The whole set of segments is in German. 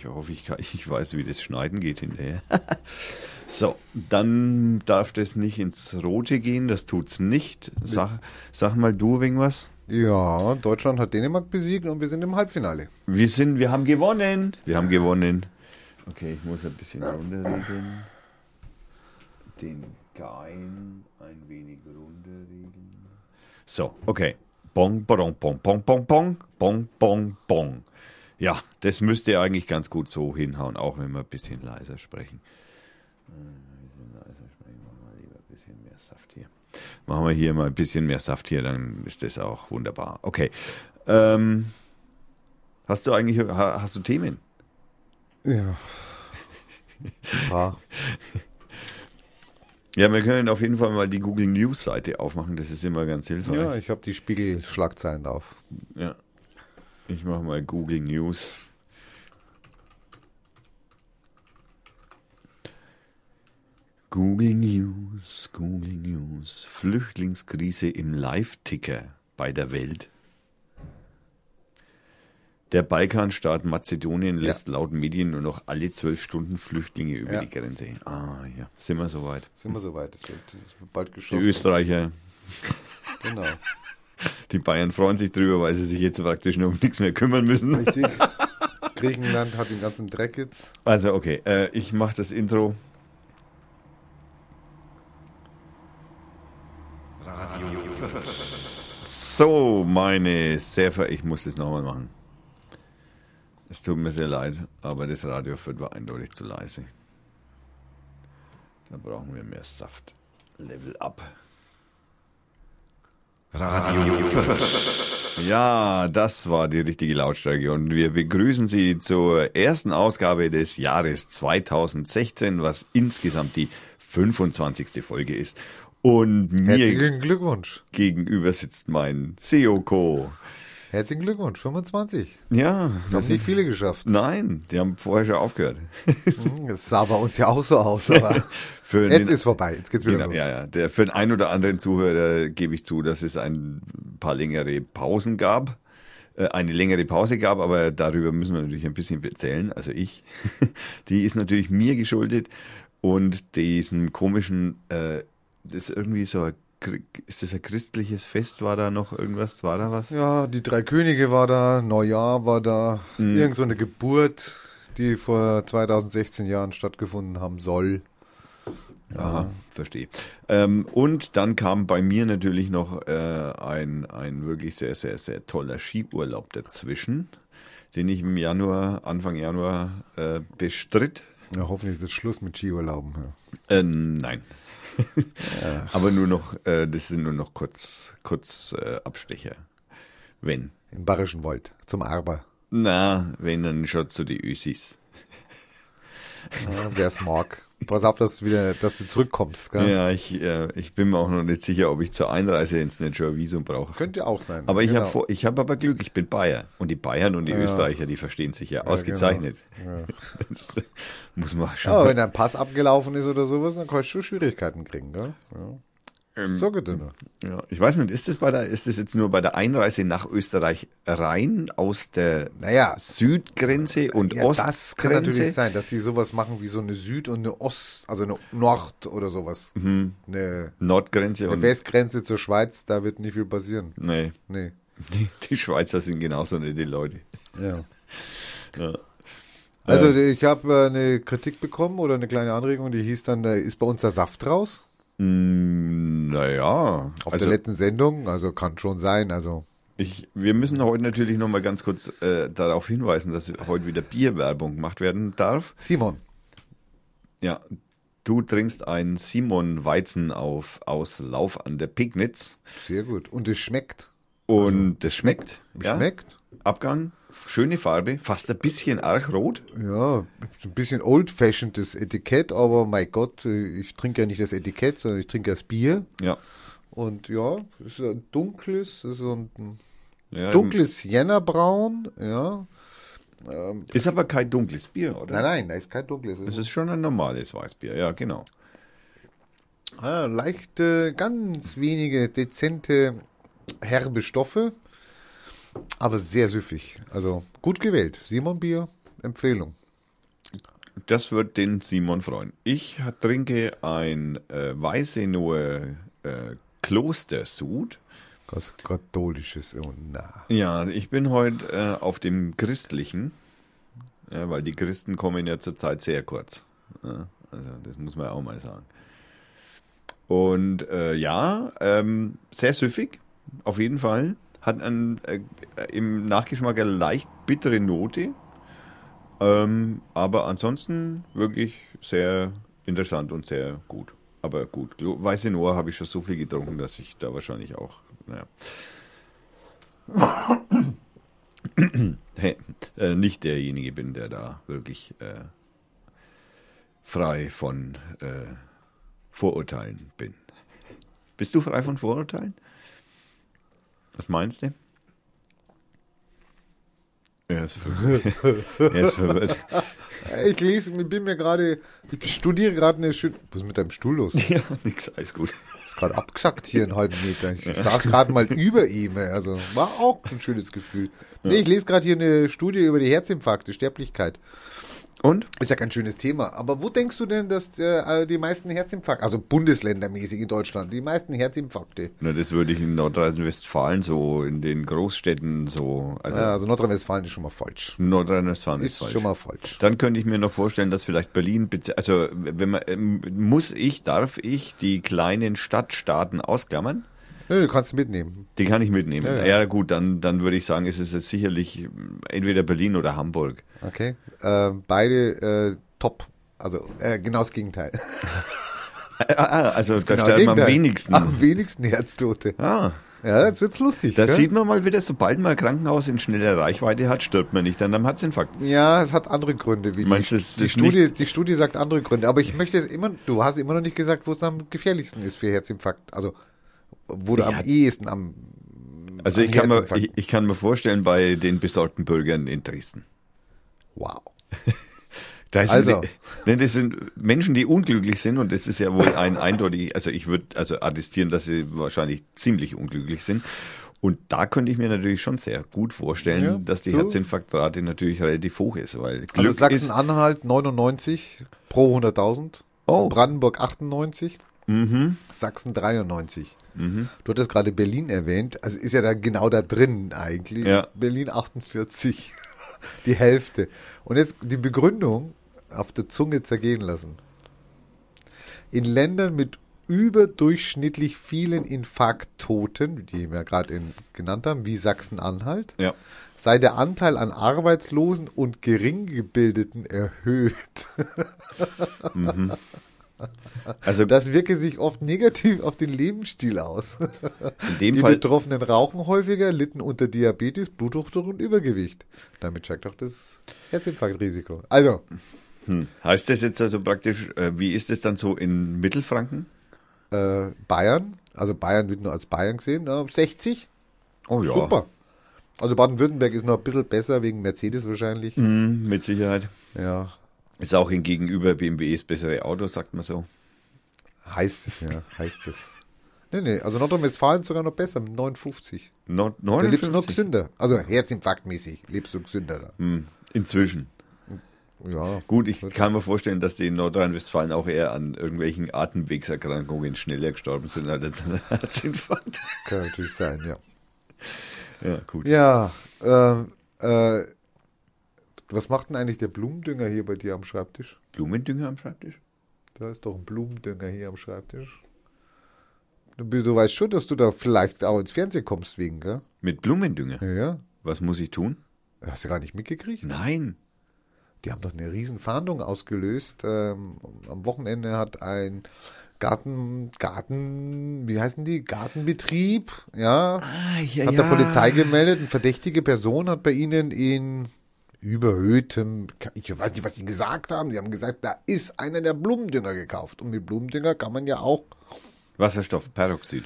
Ich hoffe, ich, kann, ich weiß, wie das Schneiden geht hinterher. so, dann darf das nicht ins Rote gehen, das tut's nicht. Sag, sag mal du irgendwas. Ja, Deutschland hat Dänemark besiegt und wir sind im Halbfinale. Wir sind, wir haben gewonnen. Wir haben gewonnen. Okay, ich muss ein bisschen runterregeln. Den Gein ein wenig runterregeln. So, okay. Bong, bong, bong, bong, bong, bong, bong, bong, bong. Ja, das müsste eigentlich ganz gut so hinhauen, auch wenn wir ein bisschen leiser sprechen. Ein bisschen leiser sprechen, machen wir lieber ein bisschen mehr Saft hier. Machen wir hier mal ein bisschen mehr Saft hier, dann ist das auch wunderbar. Okay. Ähm, hast du eigentlich, ha- hast du Themen? Ja. ja. Ja, wir können auf jeden Fall mal die Google News Seite aufmachen, das ist immer ganz ja, hilfreich. ich habe die Spiegel-Schlagzeilen drauf. Ja. Ich mache mal Google News. Google News, Google News. Flüchtlingskrise im Live-Ticker bei der Welt. Der Balkanstaat Mazedonien Ja. lässt laut Medien nur noch alle zwölf Stunden Flüchtlinge über Ja. die Grenze. Ah, ja, sind wir soweit. Sind wir soweit? Wird, es wird bald Die geschossen. Österreicher, Genau. Die Bayern freuen sich drüber, weil sie sich jetzt praktisch nur um nichts mehr kümmern müssen. Richtig. Griechenland hat den ganzen Dreck jetzt. Also, okay, äh, ich mache das Intro. So, meine sehr. Ich muss das nochmal machen. Es tut mir sehr leid, aber das Radio war eindeutig zu leise. Da brauchen wir mehr Saft. Level up. Radio Ja, das war die richtige Lautstärke und wir begrüßen Sie zur ersten Ausgabe des Jahres 2016, was insgesamt die 25. Folge ist. Und mir Herzlichen Glückwunsch. gegenüber sitzt mein Seoko. Herzlichen Glückwunsch. 25. Ja, Das haben nicht viele geschafft. Nein, die haben vorher schon aufgehört. Hm, Das sah bei uns ja auch so aus, aber Für jetzt den- ist vorbei. Jetzt geht's wieder Genau, los. ja, ja. Der, für den einen oder anderen Zuhörer gebe ich zu, dass es ein paar längere Pausen gab, äh, eine längere Pause gab, aber darüber müssen wir natürlich ein bisschen erzählen. Also ich, die ist natürlich mir geschuldet und diesen komischen, äh, das ist irgendwie so, ein, ist das ein christliches Fest? War da noch irgendwas? War da was? Ja, die drei Könige war da, Neujahr war da, Mhm. irgend so eine Geburt, die vor 2016 Jahren stattgefunden haben soll. Aha, verstehe. Ähm, und dann kam bei mir natürlich noch äh, ein, ein wirklich sehr, sehr, sehr toller Skiurlaub dazwischen, den ich im Januar, Anfang Januar äh, bestritt. Ja, hoffentlich ist jetzt Schluss mit Skiurlauben. Ja. Äh, nein. Aber nur noch, äh, das sind nur noch kurz, kurz äh, Abstecher. Wenn. Im Bayerischen Wald, zum Arber. Na, wenn dann schon zu die Ösis. Ja, Wer es mag. Pass auf, dass du, wieder, dass du zurückkommst. Gell? Ja, ich, äh, ich bin mir auch noch nicht sicher, ob ich zur Einreise ins ein Visum brauche. Könnte auch sein. Aber ich Genau. habe ich aber Glück, ich bin Bayer. Und die Bayern und die Ja. Österreicher, die verstehen sich ja, Ja, ausgezeichnet. genau. Muss man schon. Aber wenn dein Pass abgelaufen ist oder sowas, dann kannst du Schwierigkeiten kriegen. Gell? Ja. Ähm, So geht nur. ja, ich weiß nicht, ist das, bei der, ist das jetzt nur bei der Einreise nach Österreich rein aus der Naja, Südgrenze und ja, das kann Ostgrenze? natürlich sein, dass die sowas machen wie so eine Süd- und eine Ost-, also eine Nord- oder sowas. Eine, Nordgrenze eine und. Westgrenze zur Schweiz, da wird nicht viel passieren. Nee, Nee. die, die Schweizer sind genauso nette Leute. Ja. Ja. Also Ähm. ich habe äh, eine Kritik bekommen oder eine kleine Anregung, die hieß dann, äh, ist bei uns der Saft raus? Mm, naja, Auf also der letzten Sendung, also kann schon sein, also ich, wir müssen heute natürlich noch mal ganz kurz äh, darauf hinweisen, dass heute wieder Bierwerbung gemacht werden darf. Simon, Ja, du trinkst einen Simon Weizen auf, aus Lauf an der Pignitz sehr gut. Und es schmeckt. und das schmeckt. Ja? Schmeckt. Abgang, schöne Farbe, fast ein bisschen argrot. Ja, ein bisschen old-fashioned Etikett, aber mein Gott, äh, ich trinke ja nicht das Etikett, sondern ich trinke das Bier. Ja. Und ja, es ist ein dunkles, es ist so ein ja dunkles Jännerbraun, ja. Ähm, Ist aber kein dunkles Bier, oder? nein, nein, da ist kein dunkles. Es ist schon ein normales Weißbier, ja, genau. Ah, leichte, ganz wenige dezente, herbe Stoffe, aber sehr süffig. Also gut gewählt. Simon Bier, Empfehlung. das wird den Simon freuen. Ich trinke ein äh, Weißenauer äh, Klostersud. Was katholisches und na. Ja, ich bin heute äh, auf dem christlichen, ja, weil die Christen kommen ja zurzeit sehr kurz. Ja, also das muss man auch mal sagen. Und äh, ja, ähm, sehr süffig, auf jeden Fall. Hat einen, äh, im Nachgeschmack eine leicht bittere Note. Ähm, aber ansonsten wirklich sehr interessant und sehr gut. Aber gut, Weiße Noah habe ich schon so viel getrunken, dass ich da wahrscheinlich auch, naja. hey, äh, nicht derjenige bin, der da wirklich äh, frei von äh, Vorurteilen bin. Bist du frei von Vorurteilen? Was meinst du? Er ist verwirrt. er ist verwirrt. Ich lese, ich bin mir gerade, ich studiere gerade eine schöne. Was ist mit deinem Stuhl los? Ja, nix, alles gut. Ist gerade abgesackt hier einen halben Meter. Ich saß gerade mal über ihm, also war auch ein schönes Gefühl. Nee, ich lese gerade hier eine Studie über die Herzinfarkte, Sterblichkeit. Und? Ist ja kein schönes Thema. Aber wo denkst du denn, dass äh, die meisten Herzinfarkte, also bundesländermäßig in Deutschland, die meisten Herzinfarkte? Na, das würde ich in Nordrhein-Westfalen so, in den Großstädten so. Also, ja, also Nordrhein-Westfalen ist schon mal falsch. Nordrhein-Westfalen ist, Ist falsch. schon mal falsch. Dann könnte ich mir noch vorstellen, dass vielleicht Berlin, also wenn man, ähm, muss ich, darf ich die kleinen Stadtstaaten ausklammern? Ja, du kannst mitnehmen. Die kann ich mitnehmen. Ja, Ja, ja. gut, dann, dann würde ich sagen, es ist es sicherlich entweder Berlin oder Hamburg. Okay. Äh, beide äh, top. Also äh, genau das Gegenteil. Ah, ah, also da Genau sterben am wenigsten. Am wenigsten Herztote. Ah, Ja, jetzt wird's lustig. da gell? sieht man mal wieder, sobald man ein Krankenhaus in schneller Reichweite hat, stirbt man nicht an einem Herzinfarkt. Ja, es hat andere Gründe. Wie Meinst die, du, es die, ist Studie, die Studie sagt andere Gründe. Aber ich möchte jetzt immer, du hast immer noch nicht gesagt, wo es am gefährlichsten ist für Herzinfarkt. Also, wo du Ja. am ehesten am. Also am ich kann, mir, ich, ich kann mir vorstellen, bei den besorgten Bürgern in Dresden. Wow. Da sind Also. die, das sind Menschen, die unglücklich sind und das ist ja wohl ein eindeutig, also ich würde also attestieren, dass sie wahrscheinlich ziemlich unglücklich sind. Und da könnte ich mir natürlich schon sehr gut vorstellen, Ja, dass die du? Herzinfarktrate natürlich relativ hoch ist, weil Also Glück ist, Sachsen-Anhalt 99 pro 100.000. Oh. Brandenburg 98. mhm, Sachsen 93. mhm. Du hattest gerade Berlin erwähnt. Also ist ja da genau da drin eigentlich. Ja. Berlin 48. Die Hälfte. Und jetzt die Begründung auf der Zunge zergehen lassen. In Ländern mit überdurchschnittlich vielen Infarkttoten, die wir gerade genannt haben, wie Sachsen-Anhalt, ja. sei der Anteil an Arbeitslosen und Geringgebildeten erhöht. Also Das wirke sich oft negativ auf den Lebensstil aus. in dem Die Fall, Betroffenen rauchen häufiger, litten unter Diabetes, Bluthochdruck und Übergewicht. Damit steigt auch das Herzinfarktrisiko. Also, hm, heißt das jetzt also praktisch, äh, wie ist es dann so in Mittelfranken? äh, Bayern, also Bayern wird nur als Bayern gesehen, äh, 60. Oh ja, Super. Also Baden-Württemberg ist noch ein bisschen besser wegen Mercedes wahrscheinlich. Mhm, mit Sicherheit. Ja, Ist auch in gegenüber BMWs bessere Autos, sagt man so. heißt es, ja, heißt es. Nee, nee, also Nordrhein-Westfalen sogar noch besser mit 59. No, Da lebst du noch 59? gesünder. Also Herzinfarktmäßig lebst du gesünder da. Hm, inzwischen. Ja. Gut, ich kann mir vorstellen, dass die in Nordrhein-Westfalen auch eher an irgendwelchen Atemwegserkrankungen schneller gestorben sind als an Herzinfarkt. Kann natürlich sein, ja. Ja, gut. Ja, ähm, äh, was macht denn eigentlich der Blumendünger hier bei dir am Schreibtisch? Blumendünger am Schreibtisch? Da ist doch ein Blumendünger hier am Schreibtisch. Du, du weißt schon, dass du da vielleicht auch ins Fernsehen kommst wegen, gell? Mit Blumendünger? Ja, ja. Was muss ich tun? Hast du gar nicht mitgekriegt? Nein. Die haben doch eine riesen Fahndung ausgelöst. Ähm, am Wochenende hat ein Garten, Garten, wie heißen die? Gartenbetrieb, ja, Ah, ja, hat der Polizei gemeldet, eine verdächtige Person hat bei ihnen in überhöhtem, ich weiß nicht, was sie gesagt haben, sie haben gesagt, da ist einer der Blumendünger gekauft. Und mit Blumendünger kann man ja auch Wasserstoffperoxid.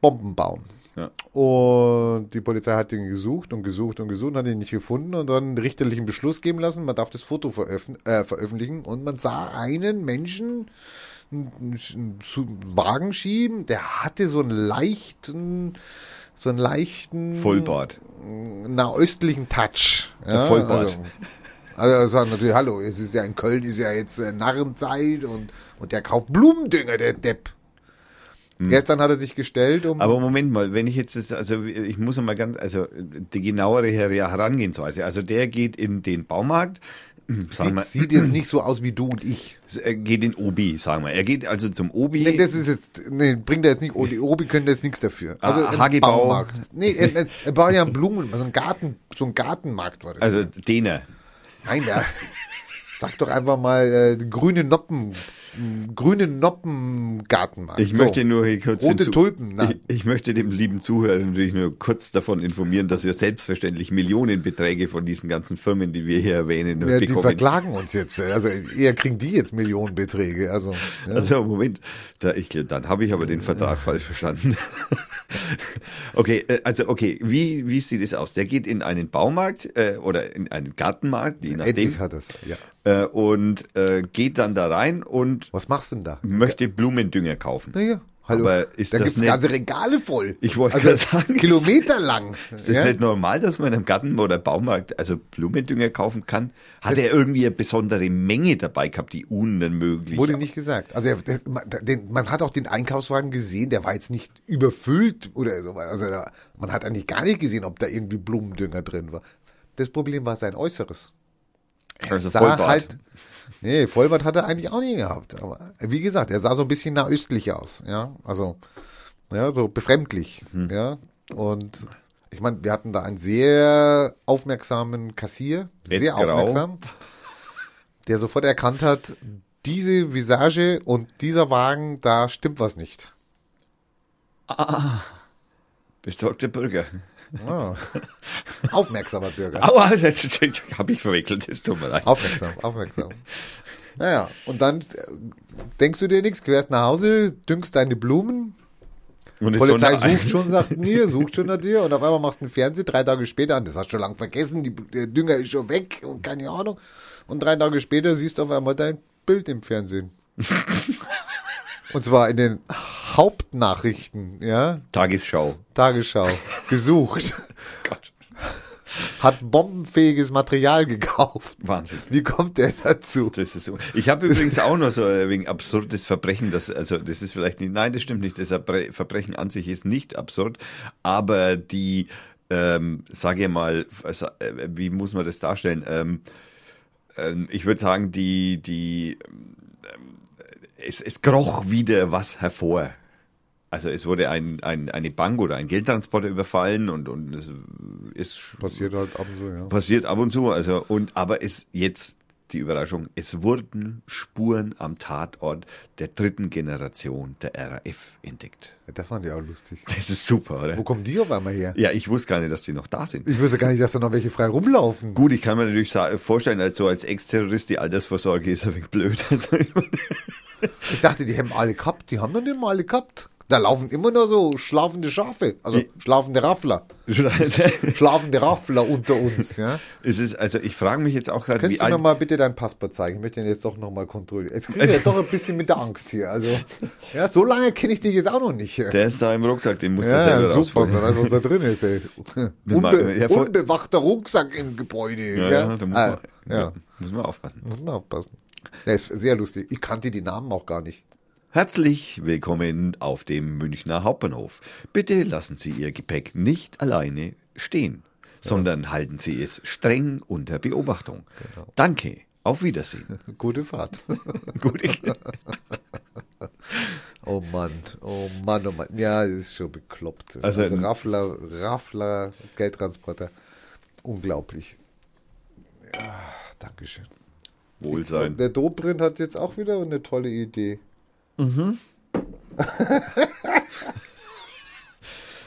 Bomben bauen. Ja. Und die Polizei hat ihn gesucht und gesucht und gesucht und hat ihn nicht gefunden und dann einen richterlichen Beschluss geben lassen. Man darf das Foto veröffn äh, veröffentlichen und man sah einen Menschen einen, Wagen schieben, der hatte so einen leichten, so einen leichten Vollbart. nahöstlichen Touch. Ja, Vollbart. Also, Also sagen natürlich, hallo, es ist ja in Köln ist ja jetzt äh, Narrenzeit und, und der kauft Blumendünger, der Depp. Gestern hat er sich gestellt, um. Hm. Aber Moment mal, wenn ich jetzt, das, also ich muss mal ganz, also die genauere Her- Herangehensweise. Also der geht in den Baumarkt, sieht, sieht jetzt nicht so aus wie du und ich. er geht in Obi, sagen wir. Er geht also zum Obi. Nee, das ist jetzt, nee, bringt er jetzt nicht, die Obi können jetzt nichts dafür. Also Ah, Hagebau. Baumarkt. Nee, er, er, baut ja einen Blumen, so einen Garten, so Gartenmarkt war das. also dener. Nein, ja. Sag doch einfach mal äh, grüne Noppen, m, grüne Noppen Gartenmarkt. Ich So. möchte nur hier kurz Rote Tulpen, Ich, ich möchte dem lieben Zuhörer natürlich nur kurz davon informieren, dass wir selbstverständlich Millionenbeträge von diesen ganzen Firmen, die wir hier erwähnen, Ja, die bekommen. verklagen uns jetzt. Also eher kriegen die jetzt Millionenbeträge. Also ja. Also Moment, da ich, dann habe ich aber den Vertrag falsch verstanden. okay, äh, also okay, wie, wie sieht es aus? Der geht in einen Baumarkt äh, oder in einen Gartenmarkt, je nachdem, endlich hat es. Ja. äh, und äh, geht dann da rein und Was machst du denn da? möchte Blumendünger kaufen. Naja, hallo. Aber ist da das gibt's nicht- ganze Regale voll. Ich wollte also gerade sagen, kilometerlang. Ist das ja? nicht normal, dass man einem Garten- oder Baumarkt also Blumendünger kaufen kann? Hat er irgendwie eine besondere Menge dabei gehabt, die unmöglich Wurde nicht gesagt. Also er, der, man, den, man hat auch den Einkaufswagen gesehen, der war jetzt nicht überfüllt oder so. Also da, man hat eigentlich gar nicht gesehen, ob da irgendwie Blumendünger drin war. Das Problem war sein Äußeres. Er Also sah Vollbart. halt. Nee, Vollbart hat er eigentlich auch nie gehabt. Aber wie gesagt, er sah so ein bisschen nahöstlich aus. Ja, also ja, so befremdlich. Hm. Ja, und ich meine, wir hatten da einen sehr aufmerksamen Kassier, sehr Bettgrau. aufmerksam, der sofort erkannt hat, diese Visage und dieser Wagen, da stimmt was nicht. Besorgter Bürger. Ah. Aufmerksamer Bürger. Aua, das habe ich verwechselt, das tut mir leid. Aufmerksam, aufmerksam. Naja, und dann äh, denkst du dir nichts, querst nach Hause, düngst deine Blumen, Und Polizei so sucht schon, sagt mir, sucht schon nach dir und auf einmal machst du einen Fernseher, drei Tage später an, das hast du schon lang vergessen, die, der Dünger ist schon weg und keine Ahnung. Und drei Tage später siehst du auf einmal dein Bild im Fernsehen. und zwar in den Hauptnachrichten, ja, Tagesschau. Tagesschau, gesucht, Gott. hat bombenfähiges Material gekauft. Wahnsinn. Wie kommt der dazu? Das ist so. Ich habe übrigens auch noch so ein wegen absurdes Verbrechen, das also das ist vielleicht nicht, nein, das stimmt nicht. Das Verbre- Verbrechen an sich ist nicht absurd, aber die, ähm, sage ich mal, äh, wie muss man das darstellen? Ähm, ähm, ich würde sagen, die die es, es kroch wieder was hervor. Also es wurde ein, ein, eine Bank oder ein Geldtransporter überfallen und, und es ist Passiert halt ab und zu, ja. passiert ab und zu. Also und aber es jetzt die Überraschung, es wurden Spuren am Tatort der dritten Generation der RAF entdeckt. Das fand ich auch lustig. Das ist super, oder? Wo kommen die auf einmal her? Ja, ich wusste gar nicht, dass die noch da sind. Ich wusste gar nicht, dass da noch welche frei rumlaufen. Gut, ich kann mir natürlich vorstellen, als so als Ex-Terrorist die Altersvorsorge ist ein wenig blöd. Ich dachte, die haben alle gehabt. Die haben noch nicht mal alle gehabt. Da laufen immer nur so schlafende Schafe. Also Die- schlafende Raffler. Schlafende Raffler unter uns, ja. es ist, also ich frage mich jetzt auch gerade, wie Könntest du mir mal bitte dein Passport zeigen? Ich möchte den jetzt doch nochmal kontrollieren. Jetzt kriege ich ja doch ein bisschen mit der Angst hier. Also, ja, so lange kenne ich dich jetzt auch noch nicht. der ist da im Rucksack, den musst du Ja, selber super, rausholen. wer weiß, was da drin ist, ey. Unbe ja, unbewachter Rucksack im Gebäude. Ja, Ja, ja, da muss Ah, man, ja. ja. muss man aufpassen. Muss man aufpassen. Der ist sehr lustig. Ich kannte die Namen auch gar nicht. Herzlich willkommen auf dem Münchner Hauptbahnhof. Bitte lassen Sie Ihr Gepäck nicht alleine stehen, sondern halten Sie es streng unter Beobachtung. Genau. Danke. Auf Wiedersehen. Gute Fahrt. Gute Oh Mann, oh Mann, oh Mann. Ja, ist schon bekloppt. Also Also, Raffler, Raffler, Geldtransporter. Unglaublich. Ja, Dankeschön. Wohlsein. Der Dobrindt hat jetzt auch wieder eine tolle Idee.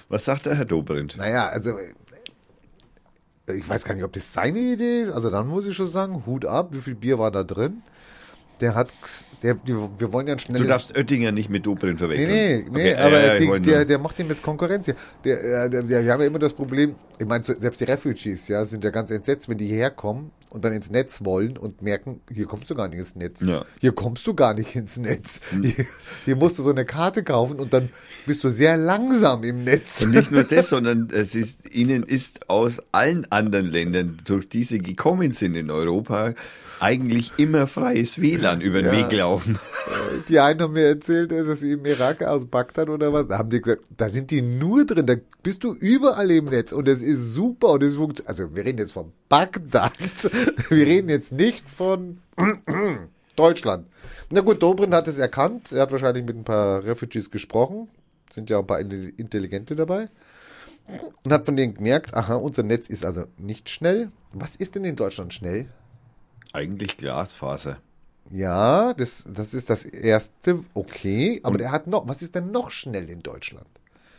Was sagt der Herr Dobrindt? Naja, also äh, ich weiß gar nicht, ob das seine Idee ist. Also dann muss ich schon sagen, Hut ab, wie viel Bier war da drin? Der hat, der, die, wir wollen ja ein schnelles... Du darfst Oettinger nicht mit Dobrindt Nee, verwechseln. nee, nee, Okay, aber die, wollte der, der macht ihm jetzt Konkurrenz hier. Der, äh, der, der, wir haben ja immer das Problem, ich meine, selbst die Refugees, ja, sind ja ganz entsetzt, wenn die hierher kommen und dann ins Netz wollen und merken, hier kommst du gar nicht ins Netz. Ja. Hier kommst du gar nicht ins Netz. Hier, hier musst du so eine Karte kaufen und dann bist du sehr langsam im Netz. Und nicht nur das, sondern es ist, ihnen ist aus allen anderen Ländern, durch die sie gekommen sind in Europa, eigentlich immer freies WLAN über den Ja. Weg laufen. Die einen haben mir erzählt, dass sie im Irak aus Bagdad oder was, da haben die gesagt, da sind die nur drin, da bist du überall im Netz und es ist super und es funktioniert. Also wir reden jetzt von Bagdad, wir reden jetzt nicht von Deutschland. Na gut, Dobrindt hat es erkannt, er hat wahrscheinlich mit ein paar Refugees gesprochen, sind ja auch ein paar Intelligente dabei und hat von denen gemerkt, aha, unser Netz ist also nicht schnell. Was ist denn in Deutschland schnell? Eigentlich Glasfaser. Ja, das, das ist das erste, okay. Aber der hat noch, was ist denn noch schnell in Deutschland?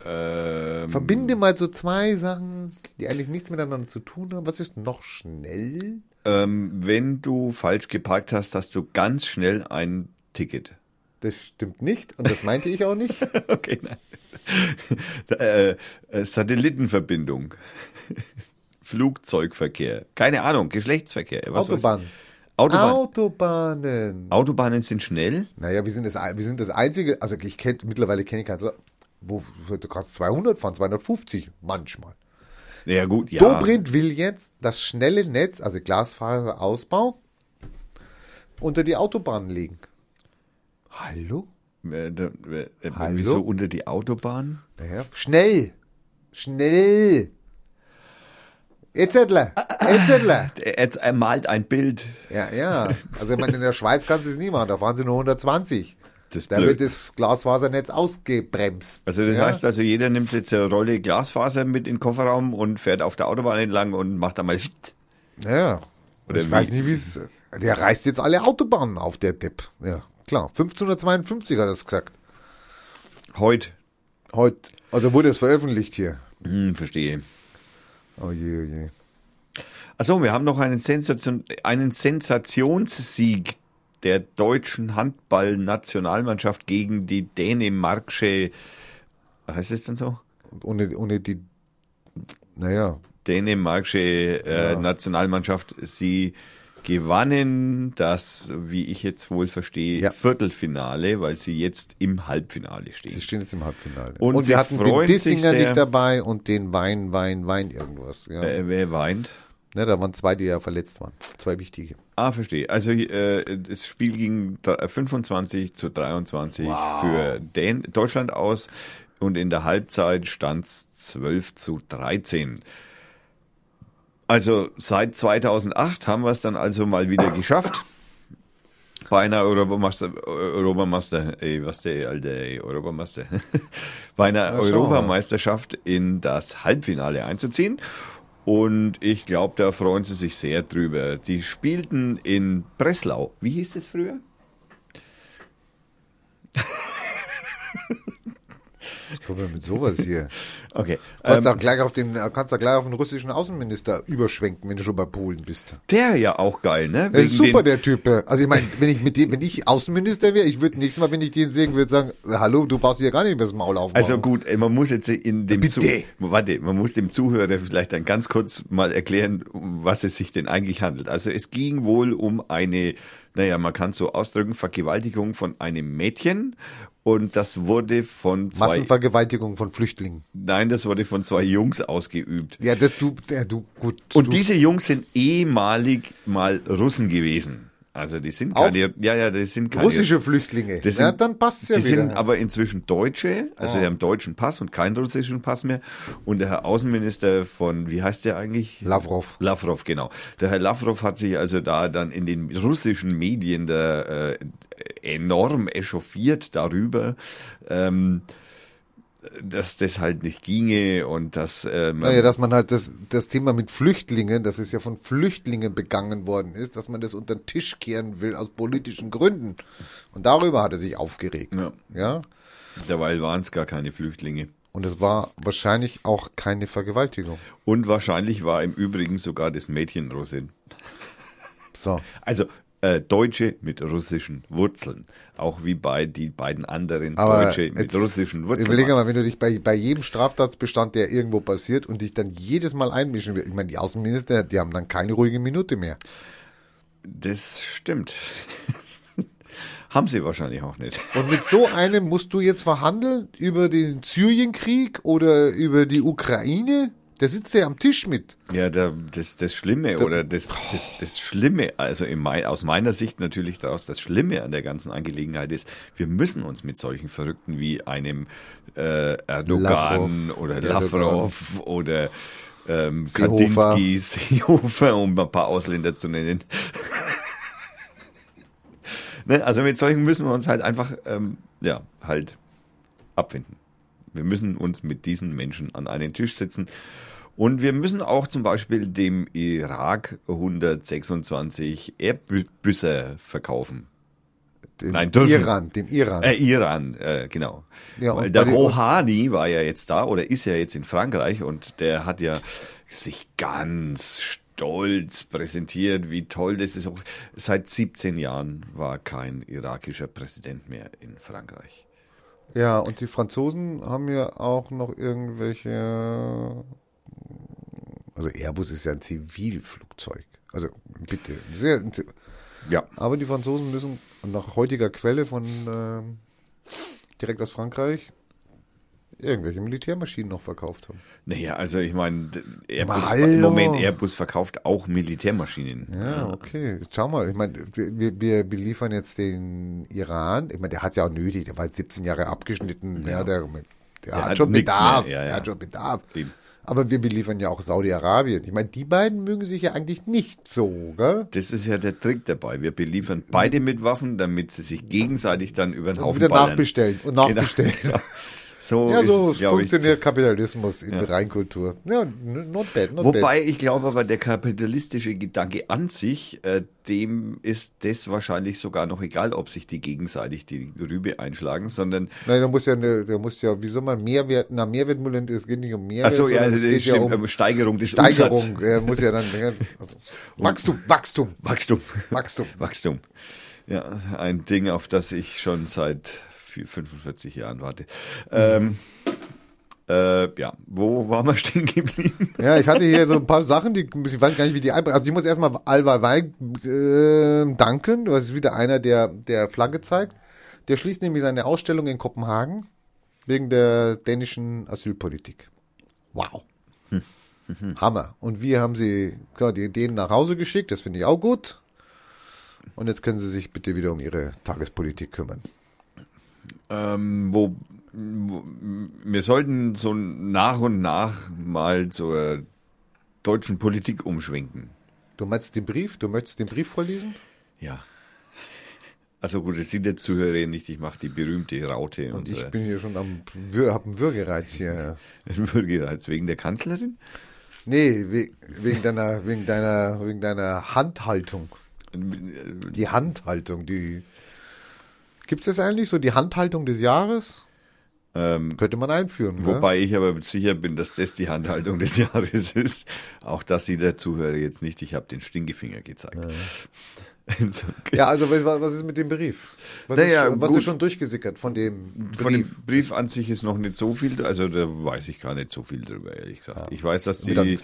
Ähm, Verbinde mal so zwei Sachen, die eigentlich nichts miteinander zu tun haben. Was ist noch schnell? ähm, wenn du falsch geparkt hast, hast du ganz schnell ein Ticket. Das stimmt nicht und das meinte ich auch nicht. Okay, nein. äh, äh, Satellitenverbindung. Flugzeugverkehr. Keine Ahnung, Geschlechtsverkehr. was weiß- Autobahn. Autobahn. Autobahnen. Autobahnen sind schnell. Naja, wir sind das, wir sind das einzige, also ich kenne, mittlerweile kenne ich keinen, wo, du kannst 200 fahren, 250 manchmal. Ja gut, ja. Dobrindt will jetzt das schnelle Netz, also Glasfaserausbau, unter die Autobahnen legen. Hallo? Äh, äh, äh, Hallo? Wieso unter die Autobahn? Naja, schnell. Schnell. Etzettler. Etzettler. Er, er malt ein Bild. Ja, ja. Also ich meine, in der Schweiz kannst du es nie machen, da fahren sie nur 120. Das Da blöd. wird das Glasfasernetz ausgebremst. Also das ja? heißt also, jeder nimmt jetzt eine Rolle Glasfaser mit in den Kofferraum und fährt auf der Autobahn entlang und macht da mal Ja. Oder ich wie? weiß nicht, wie es. Der reißt jetzt alle Autobahnen auf, der Depp. Ja, klar. 1552 hat er es gesagt. heute. Heute. Also wurde es veröffentlicht hier. Hm, verstehe. Oh je, oh je. Achso, wir haben noch einen, Sensation, einen Sensationssieg der deutschen Handballnationalmannschaft gegen die dänemarksche, heißt es denn so? Ohne, ohne die. Naja. Dänemarksche äh, Nationalmannschaft. Sie gewannen das, wie ich jetzt wohl verstehe, Ja. Viertelfinale, weil sie jetzt im Halbfinale stehen. Sie stehen jetzt im Halbfinale. Und Und, sie hatten den Dissinger nicht dabei und den Wein, Wein, Wein irgendwas. Ja. äh, wer weint? Ne, da waren zwei, die ja verletzt waren. Zwei wichtige. Ah, verstehe. Also äh, das Spiel ging dr- 25 zu 23 für Dän Deutschland aus und in der Halbzeit stand es 12 zu 13. Also seit 2008 haben wir es dann also mal wieder geschafft. Bei einer Europameister, Europameister, ey, was der alte, ey, Europameister, bei einer mal. Europameisterschaft in das Halbfinale einzuziehen. Und ich glaube, da freuen sie sich sehr drüber. Die spielten in Breslau. Wie hieß das früher? Was kommt denn mit sowas hier? Okay. Kannst Ähm, auch gleich auf den, kannst auch gleich auf den russischen Außenminister überschwenken, wenn du schon bei Polen bist. der ja auch geil, ne? Ist super, der Typ. Also ich meine, wenn ich mit dem, wenn ich Außenminister wäre, ich würde nächstes Mal, wenn ich den sehen würde, sagen, hallo, du brauchst dir gar nicht mehr das Maul aufmachen. Also gut, äh, man muss jetzt in dem Bitte. Zu warte, man muss dem Zuhörer vielleicht dann ganz kurz mal erklären, um was es sich denn eigentlich handelt. Also es ging wohl um eine, naja, man kann es so ausdrücken, Vergewaltigung von einem Mädchen und das wurde von zwei, Massenvergewaltigung von Flüchtlingen. nein, das wurde von zwei Jungs ausgeübt. Ja, das du, der, du, gut. Und du, diese Jungs sind ehemalig mal Russen gewesen. Also die sind keine, ja, ja, das sind keine russische Flüchtlinge. das ja, sind- dann passt ja die wieder. sind aber inzwischen Deutsche, also Oh. die haben deutschen Pass und keinen russischen Pass mehr. Und der Herr Außenminister von, wie heißt der eigentlich? Lavrov. Lavrov, genau. Der Herr Lavrov hat sich also da dann in den russischen Medien da, äh, enorm echauffiert darüber, ähm, dass das halt nicht ginge und dass ähm, Naja, dass man halt das, das Thema mit Flüchtlingen, dass es ja von Flüchtlingen begangen worden ist, dass man das unter den Tisch kehren will aus politischen Gründen. Und darüber hat er sich aufgeregt. Ja. ja? derweil waren es gar keine Flüchtlinge. Und es war wahrscheinlich auch keine Vergewaltigung. Und wahrscheinlich war im Übrigen sogar das Mädchen Russin. So. Also äh, Deutsche mit russischen Wurzeln. Auch wie bei die beiden anderen Aber Deutsche mit russischen Wurzeln. Überlege mal, wenn du dich bei, bei jedem Straftatbestand, der irgendwo passiert und dich dann jedes Mal einmischen willst. Ich meine, die Außenminister, die haben dann keine ruhige Minute mehr. Das stimmt. Haben sie wahrscheinlich auch nicht. Und mit so einem musst du jetzt verhandeln über den Syrienkrieg oder über die Ukraine? Der sitzt ja am Tisch mit. Ja, der, das, das Schlimme oder das, das, das Schlimme, also in mein, aus meiner Sicht natürlich daraus, das Schlimme an der ganzen Angelegenheit ist, wir müssen uns mit solchen Verrückten wie einem äh, Erdogan Lavrov, oder Erdogan. Lavrov oder ähm, Seehofer. Kandinsky, Seehofer, um ein paar Ausländer zu nennen. ne, also mit solchen müssen wir uns halt einfach, ähm, ja, halt abfinden. Wir müssen uns mit diesen Menschen an einen Tisch setzen. Und wir müssen auch zum Beispiel dem Irak 126 Airbüsse verkaufen. Dem Nein, dürfen. Iran, dem Iran. Äh, Iran, äh, genau. Ja, Weil der Rouhani war ja jetzt da oder ist ja jetzt in Frankreich und der hat ja sich ganz stolz präsentiert, wie toll das ist. Seit 17 Jahren war kein irakischer Präsident mehr in Frankreich. Ja, und die Franzosen haben ja auch noch irgendwelche. Also Airbus ist ja ein Zivilflugzeug. Also bitte. Sehr, Ja. aber die Franzosen müssen nach heutiger Quelle von ähm, direkt aus Frankreich irgendwelche Militärmaschinen noch verkauft haben. Naja, also ich meine, Airbus, Moment Airbus verkauft auch Militärmaschinen. Ja, okay. Schau mal, ich meine, wir, wir beliefern jetzt den Iran. Ich meine, der hat es ja auch nötig. Der war jetzt 17 Jahre abgeschnitten. Ja, der, der, hat, hat schon Bedarf. mehr. Ja, Der ja. hat schon Bedarf. Eben. Aber wir beliefern ja auch Saudi-Arabien. Ich meine, die beiden mögen sich ja eigentlich nicht so, gell? Das ist ja der Trick dabei. Wir beliefern beide mit Waffen, damit sie sich gegenseitig dann über den Und Haufen wieder ballern. nachbestellen und nachbestellen. Genau. So Ja, so ist, glaub ich, funktioniert Kapitalismus in der Reinkultur. Ja, not bad, not bad. Wobei ich glaube aber, der kapitalistische Gedanke an sich, äh, dem ist das wahrscheinlich sogar noch egal, ob sich die gegenseitig die Rübe einschlagen, sondern Nein, da muss ja, eine, da muss ja, wie soll man Mehrwert, na, Mehrwertmodell, es geht nicht um Mehrwert, Achso, ja, das es geht ja stimmt, um um Steigerung des. Steigerung. Er muss ja dann, ja, also, Wachstum, Wachstum, Wachstum. Wachstum. Wachstum. Ja, ein Ding, auf das ich schon seit 45 Jahren warte. Ähm, äh, ja, wo waren wir stehen geblieben? Ja, ich hatte hier so ein paar Sachen, die, ich weiß gar nicht, wie die einbringen. Also ich muss erstmal Alva Weig äh, danken. Das ist wieder einer, der, der Flagge zeigt. Der schließt nämlich seine Ausstellung in Kopenhagen wegen der dänischen Asylpolitik. Wow. Hammer. Und wir haben sie, klar, die Dänen nach Hause geschickt, das finde ich auch gut. Und jetzt können sie sich bitte wieder um ihre Tagespolitik kümmern. Ähm, wo, wo wir sollten so nach und nach mal zur deutschen Politik umschwenken. Du meinst den Brief? Du möchtest den Brief vorlesen? Ja. Also gut, das sieht der Zuhörer nicht. Ich mache die berühmte Raute Und und ich bin hier schon am, Wir- hab einen Würgereiz hier. Würgereiz wegen der Kanzlerin. Nee, we wegen deiner, wegen deiner, wegen deiner Handhaltung. Die Handhaltung, die. Gibt's das eigentlich so, die Handhaltung des Jahres? Ähm, Könnte man einführen, Wobei, wobei ich aber sicher bin, dass das die Handhaltung des Jahres ist. Auch das sieht der Zuhörer jetzt nicht. Ich habe den Stinkefinger gezeigt. Ist okay. Ja, also was, ist mit dem Brief? Was, Naja, ist, schon- was ist schon durchgesickert von dem Brief? Von dem Brief an sich ist noch nicht so viel, also da weiß ich gar nicht so viel drüber, ehrlich gesagt. Ich weiß, dass die,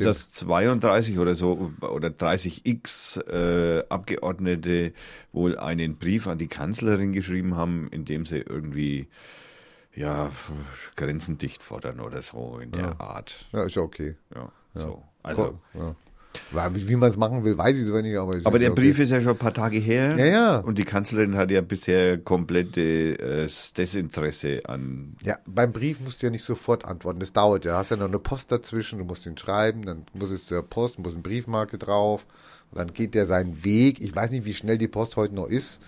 dass 32 oder so oder 30x äh, Abgeordnete wohl einen Brief an die Kanzlerin geschrieben haben, in dem sie irgendwie ja Grenzen dicht fordern oder so in der Art. ja, ist ja okay. Ja, so. Also, ja. Wie man es machen will, weiß ich zwar nicht, aber. aber der okay. Brief ist ja schon ein paar Tage her. Ja, ja. Und die Kanzlerin hat ja bisher komplette äh, Desinteresse an Ja, beim Brief musst du ja nicht sofort antworten. Das dauert ja. Du hast ja noch eine Post dazwischen, du musst ihn schreiben, dann muss es zur Post, muss eine Briefmarke drauf. Und dann geht der seinen Weg. Ich weiß nicht, wie schnell die Post heute noch ist.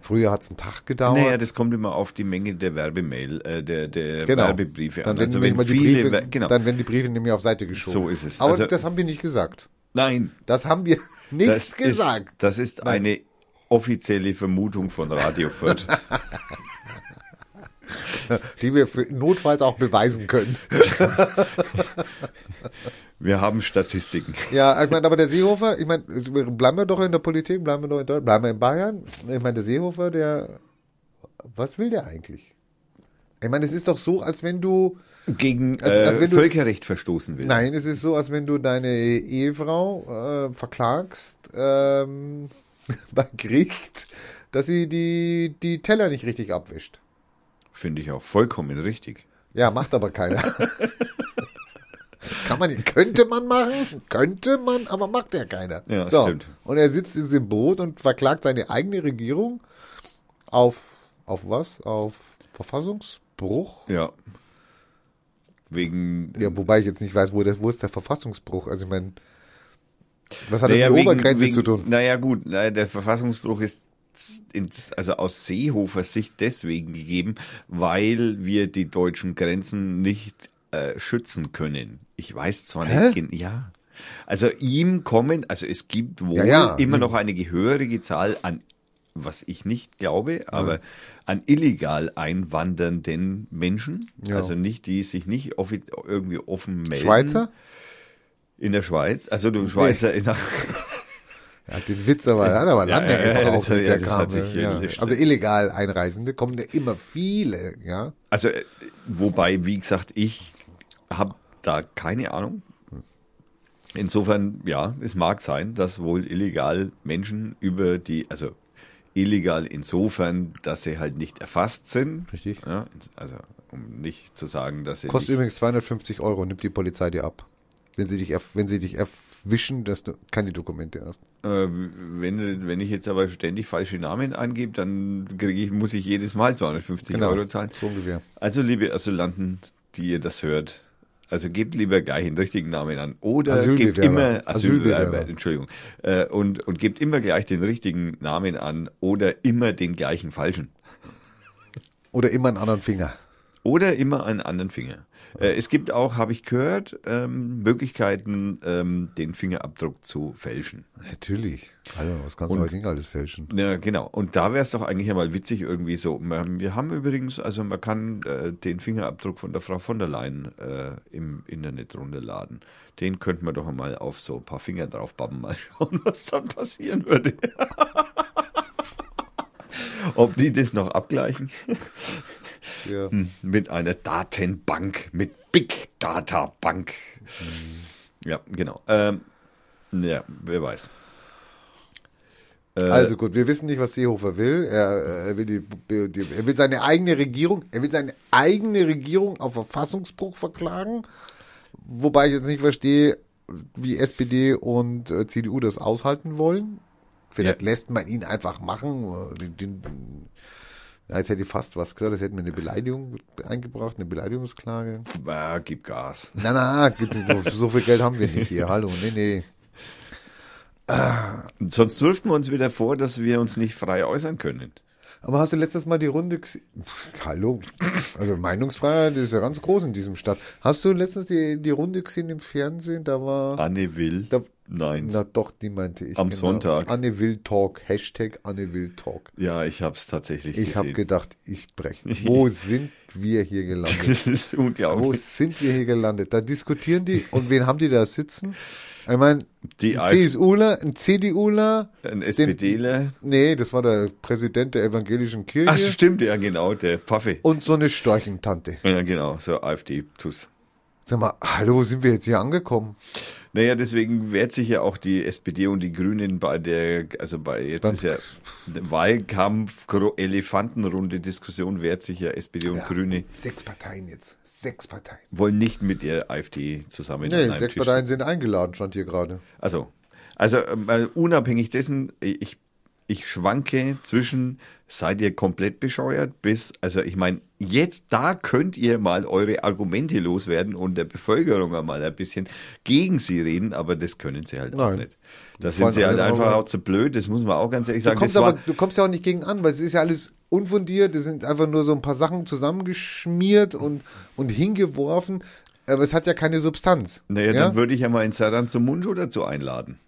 Früher hat es einen Tag gedauert. Naja, das kommt immer auf die Menge der Werbemail, äh, der, der genau. Werbebriefe dann an. werden Also wenn die viele, Briefe, genau. dann werden die Briefe nämlich auf Seite geschoben. So ist es. Aber Also- das haben wir nicht gesagt. Nein, Das haben wir nicht das gesagt. ist, das ist eine offizielle Vermutung von Radio Fürth. die wir notfalls auch beweisen können. Wir haben Statistiken. Ja, ich meine, aber der Seehofer, ich meine, bleiben wir doch in der Politik, bleiben wir doch in Deutschland, bleiben wir in Bayern. Ich meine, der Seehofer, der, was will der eigentlich? Ich meine, es ist doch so, als wenn du, Gegen Also- also äh, du- Völkerrecht verstoßen will. nein, es ist so, als wenn du deine Ehefrau äh, verklagst ähm, bei Gericht, dass sie die, die Teller nicht richtig abwischt. Finde ich auch vollkommen richtig. Ja, macht aber keiner. Kann man, könnte man machen, könnte man, aber macht ja keiner. Ja, so. stimmt. Und er sitzt in diesem Boot und verklagt seine eigene Regierung auf, auf was? Auf Verfassungsbruch? Ja. Wegen. Ja, wobei ich jetzt nicht weiß, wo, das, wo ist der Verfassungsbruch? Also ich meine, was hat das Naja, mit wegen- Obergrenze wegen- zu tun? Naja, gut, naja, der Verfassungsbruch ist ins, also aus Seehofers Sicht deswegen gegeben, weil wir die deutschen Grenzen nicht äh, schützen können. Ich weiß zwar Hä? nicht, ja. Also ihm kommen, also es gibt wohl Ja, ja. immer noch eine gehörige Zahl an, was ich nicht glaube, aber an illegal einwandernden Menschen, Ja. also nicht, die sich nicht irgendwie offen melden. Schweizer? In der Schweiz, also du Schweizer in der, Er hat den Witz aber, hat aber Ja, lange ja, ja, gebraucht, ja, der das kam. ja. Also illegal Einreisende kommen ja immer viele, ja. Also, äh, wobei, wie gesagt, ich habe da keine Ahnung. Insofern, ja, es mag sein, dass wohl illegal Menschen über die, also illegal insofern, dass sie halt nicht erfasst sind. Richtig. Ja, also, um nicht zu sagen, dass sie Kostet übrigens 250 Euro, nimmt die Polizei dir ab. Wenn sie dich, wenn sie dich erwischen, dass du keine Dokumente hast. äh, wenn, wenn ich jetzt aber ständig falsche Namen angebe, dann kriege ich, muss ich jedes Mal 250 Euro zahlen. so ungefähr. Also, liebe Asylanten, die ihr das hört, also gebt lieber gleich den richtigen Namen an. Oder gebt Asylbewerber. immer Asylbewerber. Asylbewerber, Entschuldigung. Äh, und, und gebt immer gleich den richtigen Namen an oder immer den gleichen falschen. Oder immer einen anderen Finger. Oder immer einen anderen Finger. Äh, es gibt auch, habe ich gehört, ähm, Möglichkeiten, ähm, den Fingerabdruck zu fälschen. Natürlich. Hallo, was kannst du heute nicht alles fälschen? Ja, genau. Und da wäre es doch eigentlich einmal witzig irgendwie so. Man- Wir haben übrigens, also man kann äh, den Fingerabdruck von der Frau von der Leyen äh, im Internet runterladen. Den könnten wir doch einmal auf so ein paar Finger draufbappen, mal schauen, was dann passieren würde. Ob die das noch abgleichen? Ja. Hm, Mit einer Datenbank, mit Big Data Bank. Ja, genau. Ähm, ja, wer weiß. Äh, Also gut, wir wissen nicht, was Seehofer will. Er, er, will die, die, er will seine eigene Regierung, er will seine eigene Regierung auf Verfassungsbruch verklagen. Wobei ich jetzt nicht verstehe, wie SPD und äh, CDU das aushalten wollen. Vielleicht Ja. lässt man ihn einfach machen. Den, den, jetzt hätte ich fast was gesagt, das hätten wir eine Beleidigung eingebracht, eine Beleidigungsklage. Ah, gib Gas. Na, na, so viel Geld haben wir nicht hier. Hallo, nee, nee. Sonst wirft man uns wieder vor, dass wir uns nicht frei äußern können. Aber hast du letztes Mal die Runde gesehen? Hallo. Also Meinungsfreiheit ist ja ganz groß in diesem Stadt. Hast du letztens die, die Runde gesehen im Fernsehen? Da war. Anne will. Da- Nein. Na doch, die meinte ich. genau. Am Sonntag. Anne will Talk. Hashtag Anne will Talk. Ja, ich habe es tatsächlich Ich habe gedacht, ich breche. Wo sind wir hier gelandet? das ist Wo unglaublich. sind wir hier gelandet? Da diskutieren die. Und wen haben die da sitzen? Ich meine, Die ein CSUler, ein CDUler. Ein den- SPDler. Nee, das war der Präsident der evangelischen Kirche. Ach, stimmt, ja, genau, der Pfaffe. und so eine Storchentante. Ja, genau, so AfD-Tus. Sag mal, hallo, wo sind wir jetzt hier angekommen? Naja, deswegen wehrt sich ja auch die SPD und die Grünen bei der, also bei, jetzt Beim- ist ja Wahlkampf, Elefantenrunde Diskussion, wehrt sich ja SPD und Grüne, Sechs Parteien jetzt. Sechs Parteien. wollen nicht mit der AfD zusammen an Nee, sechs Tisch Parteien sind eingeladen, stand hier gerade. Also, also ähm, unabhängig dessen, ich, ich schwanke zwischen, seid ihr komplett bescheuert, bis, also ich meine, jetzt da könnt ihr mal eure Argumente loswerden und der Bevölkerung einmal ein bisschen gegen sie reden, aber das können sie halt auch Nein. nicht. Da Das sind sie halt einfach mal- auch zu blöd, das muss man auch ganz ehrlich Du sagen. kommst, Das aber, du kommst ja auch nicht gegen an, weil es ist ja alles unfundiert, es sind einfach nur so ein paar Sachen zusammengeschmiert und, und hingeworfen, aber es hat ja keine Substanz. naja, ja? dann würde ich ja mal in Saran zum Munjo dazu einladen.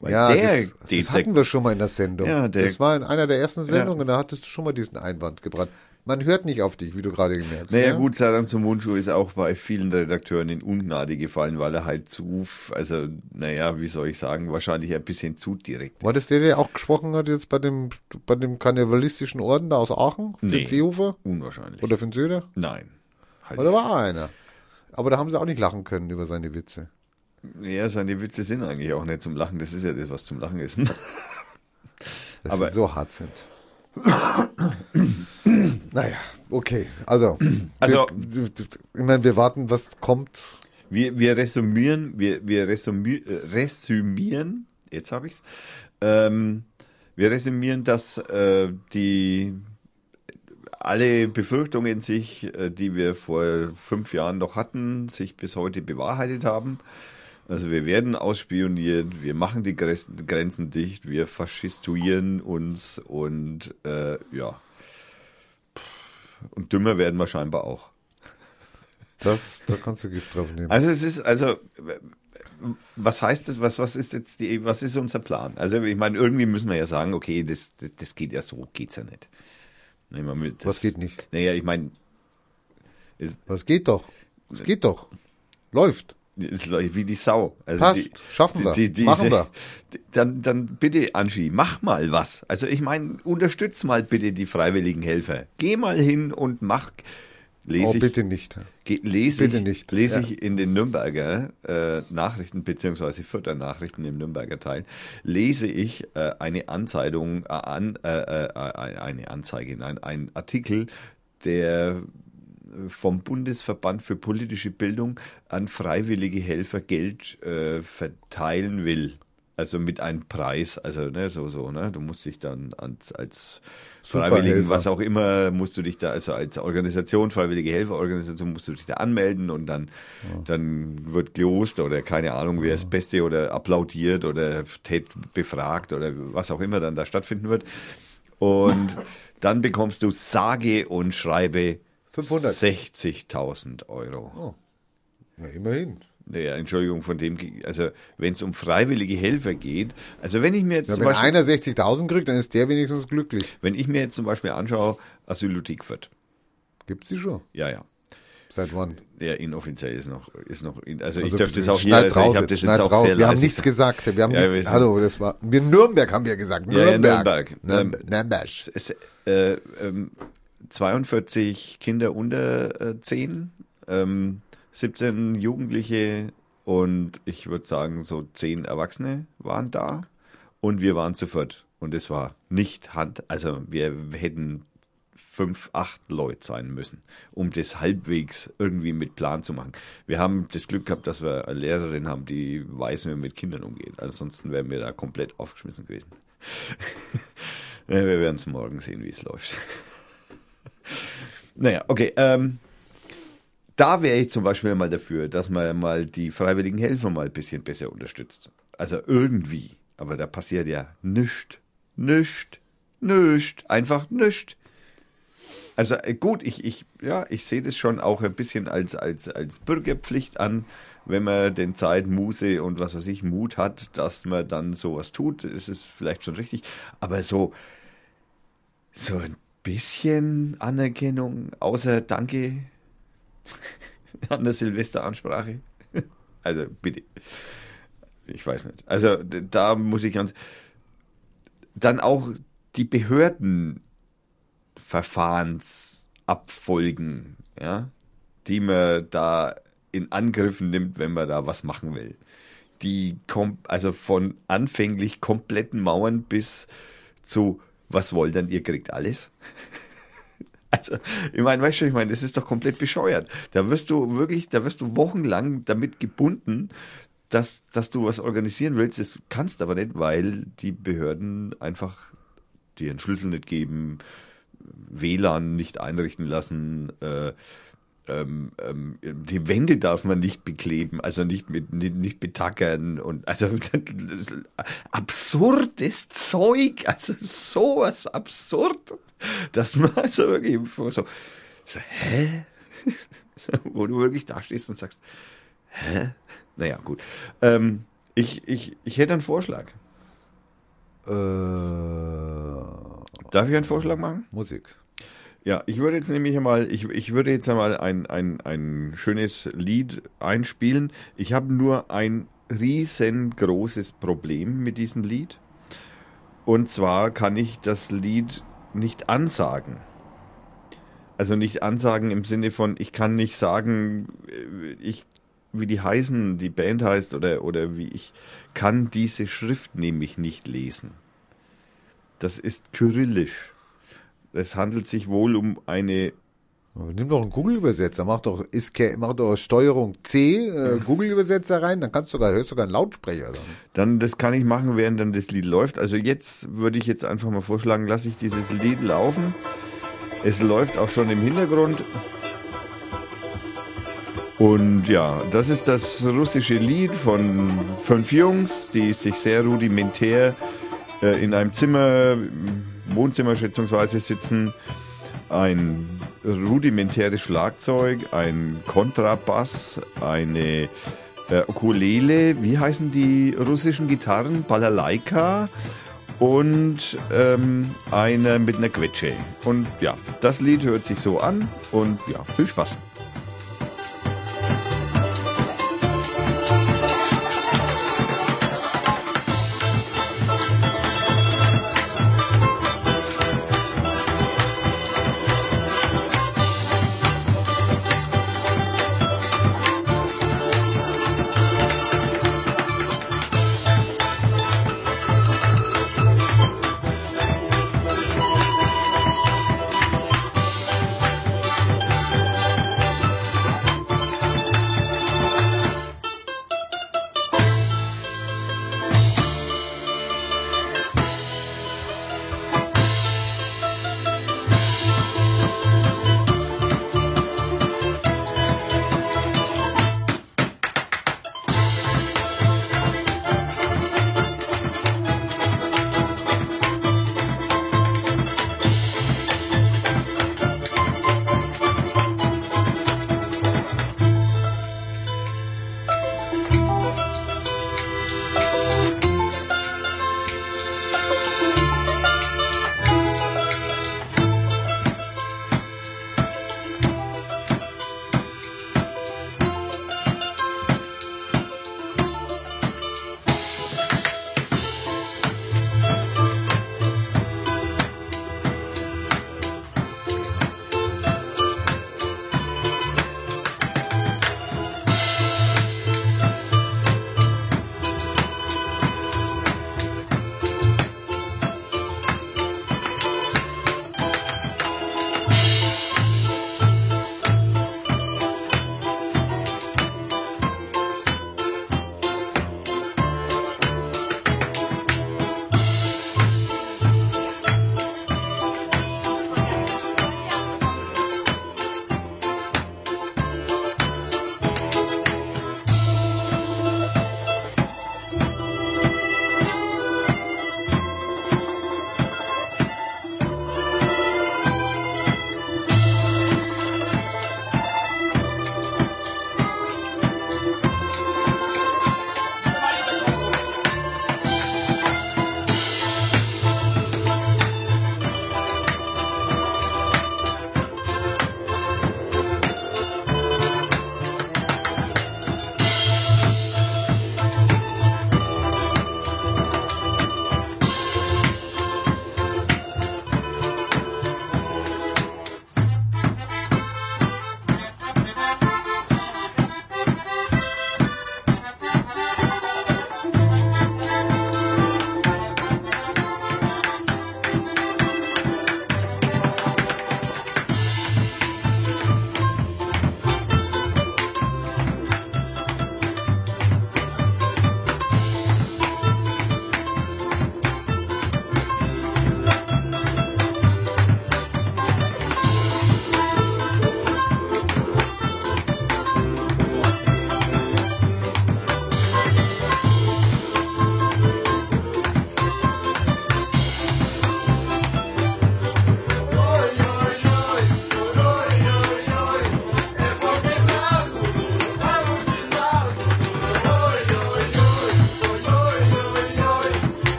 Weil ja, der, das, der, das hatten wir schon mal in der Sendung. Ja, der- das war in einer der ersten Sendungen, da hattest du schon mal diesen Einwand gebrannt. Man hört nicht auf dich, wie du gerade gemerkt hast. Naja, ja? gut, Saran zum Mundschuh ist auch bei vielen Redakteuren in Ungnade gefallen, weil er halt zu, also, naja, wie soll ich sagen, wahrscheinlich ein bisschen zu direkt. War das der, der auch gesprochen hat jetzt bei dem, bei dem karnevalistischen Orden da aus Aachen? Für Nee. den Seehofer? Unwahrscheinlich. Oder für den Söder? Nein. Halt Oder war einer? Aber da haben sie auch nicht lachen können über seine Witze. Ja, seine Witze sind eigentlich auch nicht zum Lachen. Das ist ja das, was zum Lachen ist. Dass Aber- sie so hart sind. naja, okay. Also, Also- wir, ich meine, wir warten, was kommt. Wir, wir resümieren, wir, wir resümieren, resümieren, jetzt habe ich's. Ähm, wir resümieren, dass äh, die alle Befürchtungen sich, äh, die wir vor fünf Jahren noch hatten, sich bis heute bewahrheitet haben. Also wir werden ausspioniert, wir machen die Grenzen dicht, wir faschistuieren uns und äh, ja. Und dümmer werden wir scheinbar auch. Das, da kannst du Gift drauf nehmen. Also es ist, also was heißt das, was, was ist jetzt die, was ist unser Plan? Also ich meine, irgendwie müssen wir ja sagen, okay, das, das, das geht ja so, geht's ja nicht. Wir mit, das, Was geht nicht? Naja, ich meine, Was geht doch? Es geht doch. Läuft. Es läuft wie die Sau. Also Passt. Schaffen wir. Machen wir. Dann, dann bitte, Anschi, mach mal was. Also ich meine, unterstütz mal bitte die freiwilligen Helfer. Geh mal hin und mach. Lese Oh, ich, bitte nicht. Ge- lese Bitte ich, nicht. Lese Ja. ich in den Nürnberger äh, Nachrichten beziehungsweise Fürther Nachrichten im Nürnberger Teil lese ich äh, eine Anzeigung äh, an äh, äh, eine Anzeige, nein, ein Artikel, der vom Bundesverband für politische Bildung an freiwillige Helfer Geld äh, verteilen will. Also mit einem Preis, also ne, so, so, ne? Du musst dich dann als, als Freiwilligen, was auch immer, musst du dich da, also als Organisation, Freiwillige Helferorganisation, musst du dich da anmelden und dann, dann wird gelost oder keine Ahnung, wer ist das Beste oder applaudiert oder tät befragt oder was auch immer dann da stattfinden wird. Und dann bekommst du sage und schreibe 500. 60.000 Euro. Ja, immerhin. Naja, Entschuldigung, von dem, also wenn es um freiwillige Helfer geht, also wenn ich mir jetzt Ja, wenn Beispiel, einer 60.000 kriegt, dann ist der wenigstens glücklich. wenn ich mir jetzt zum Beispiel anschaue, Asylothek Fürth, Gibt's die schon? ja, ja, Seit wann? ja, inoffiziell ist noch, ist noch, in, also, ich Also, darf das auch hier, also raus, ich habe das jetzt auch raus. sehr Wir haben nichts gesagt. Wir haben Ja, nichts. Hallo, das war. Wir Nürnberg haben wir gesagt. Ja, ja, Nürnberg. Nürnberg. Nürnberg. Nürnberg. Es, äh, ähm, 42 Kinder unter äh, 10, ähm, 17 Jugendliche und ich würde sagen so 10 Erwachsene waren da und wir waren zu viert. Und es war nicht Hand, also wir hätten fünf, acht Leute sein müssen, um das halbwegs irgendwie mit Plan zu machen. Wir haben das Glück gehabt, dass wir eine Lehrerin haben, die weiß, wie man mit Kindern umgeht. Ansonsten wären wir da komplett aufgeschmissen gewesen. wir werden es morgen sehen, wie es läuft. Naja, okay. Ähm, da wäre ich zum Beispiel mal dafür, dass man mal die freiwilligen Helfer mal ein bisschen besser unterstützt. Also irgendwie. Aber da passiert ja nichts. Nichts. Nichts. Einfach nichts. Also äh, gut, ich, ich, ja, ich sehe das schon auch ein bisschen als, als, als Bürgerpflicht an, wenn man den Zeit, Muße und was weiß ich, Mut hat, dass man dann sowas tut. Es ist vielleicht schon richtig. Aber so, so ein bisschen Anerkennung, außer Danke an der Silvesteransprache. Also bitte. Ich weiß nicht. Also da muss ich ganz. Dann auch die Behördenverfahrensabfolgen, ja, die man da in Angriffen nimmt, wenn man da was machen will. Die kommt also von anfänglich kompletten Mauern bis zu was wollt denn ihr kriegt alles. Also, ich meine, weißt du, ich meine, das ist doch komplett bescheuert. Da wirst du wirklich, da wirst du wochenlang damit gebunden, dass, dass du was organisieren willst. Das kannst aber nicht, weil die Behörden einfach dir einen Schlüssel nicht geben, WLAN nicht einrichten lassen, äh, ähm, ähm, die Wände darf man nicht bekleben, also nicht mit nicht, nicht betackern und also absurdes Zeug, also sowas absurd, dass man also wirklich so, so hä? Wo du wirklich da stehst und sagst, hä? Naja, gut. Ähm, ich, ich, ich hätte einen Vorschlag. Äh, Darf ich einen Vorschlag machen? Musik. Ja, ich würde jetzt nämlich einmal, ich, ich würde jetzt einmal ein, ein, ein schönes Lied einspielen. Ich habe nur ein riesengroßes Problem mit diesem Lied. Und zwar kann ich das Lied nicht ansagen. Also nicht ansagen im Sinne von, ich kann nicht sagen, äh, ich, wie die heißen, die Band heißt oder, oder wie ich kann diese Schrift nämlich nicht lesen. Das ist kyrillisch. Es handelt sich wohl um eine. Nimm doch einen Google-Übersetzer, mach doch, mach doch Steuerung C, äh, Google-Übersetzer rein, dann kannst du sogar, hörst sogar einen Lautsprecher. Dann. dann, das kann ich machen, während dann das Lied läuft. Also jetzt würde ich jetzt einfach mal vorschlagen, lasse ich dieses Lied laufen. Es läuft auch schon im Hintergrund. Und ja, das ist das russische Lied von fünf Jungs, die sich sehr rudimentär äh, in einem Zimmer, Wohnzimmer schätzungsweise sitzen. Ein rudimentäres Schlagzeug, ein Kontrabass, eine äh, Ukulele, wie heißen die russischen Gitarren? Balalaika und ähm, eine mit einer Quetsche. Und ja, das Lied hört sich so an und ja, viel Spaß.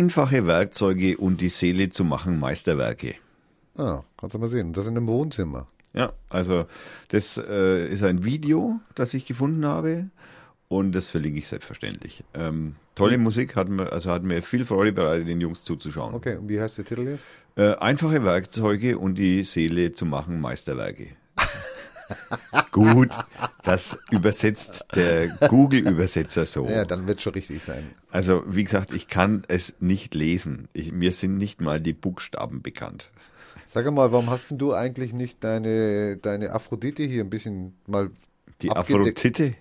Einfache Werkzeuge und die Seele zu machen Meisterwerke. Ah, kannst du mal sehen. Das in einem Wohnzimmer. Ja, also das äh, ist ein Video, das ich gefunden habe und das verlinke ich selbstverständlich. Ähm, tolle Musik, hat mir, also hat mir viel Freude bereitet, den Jungs zuzuschauen. Okay, und wie heißt der Titel jetzt? Äh, einfache Werkzeuge und die Seele zu machen Meisterwerke. Gut, das übersetzt der Google-Übersetzer so. Ja, dann wird schon richtig sein. Also, wie gesagt, ich kann es nicht lesen. Ich, mir sind nicht mal die Buchstaben bekannt. Sag mal, warum hast denn du eigentlich nicht deine, deine Aphrodite hier ein bisschen mal Die? Aphrodite.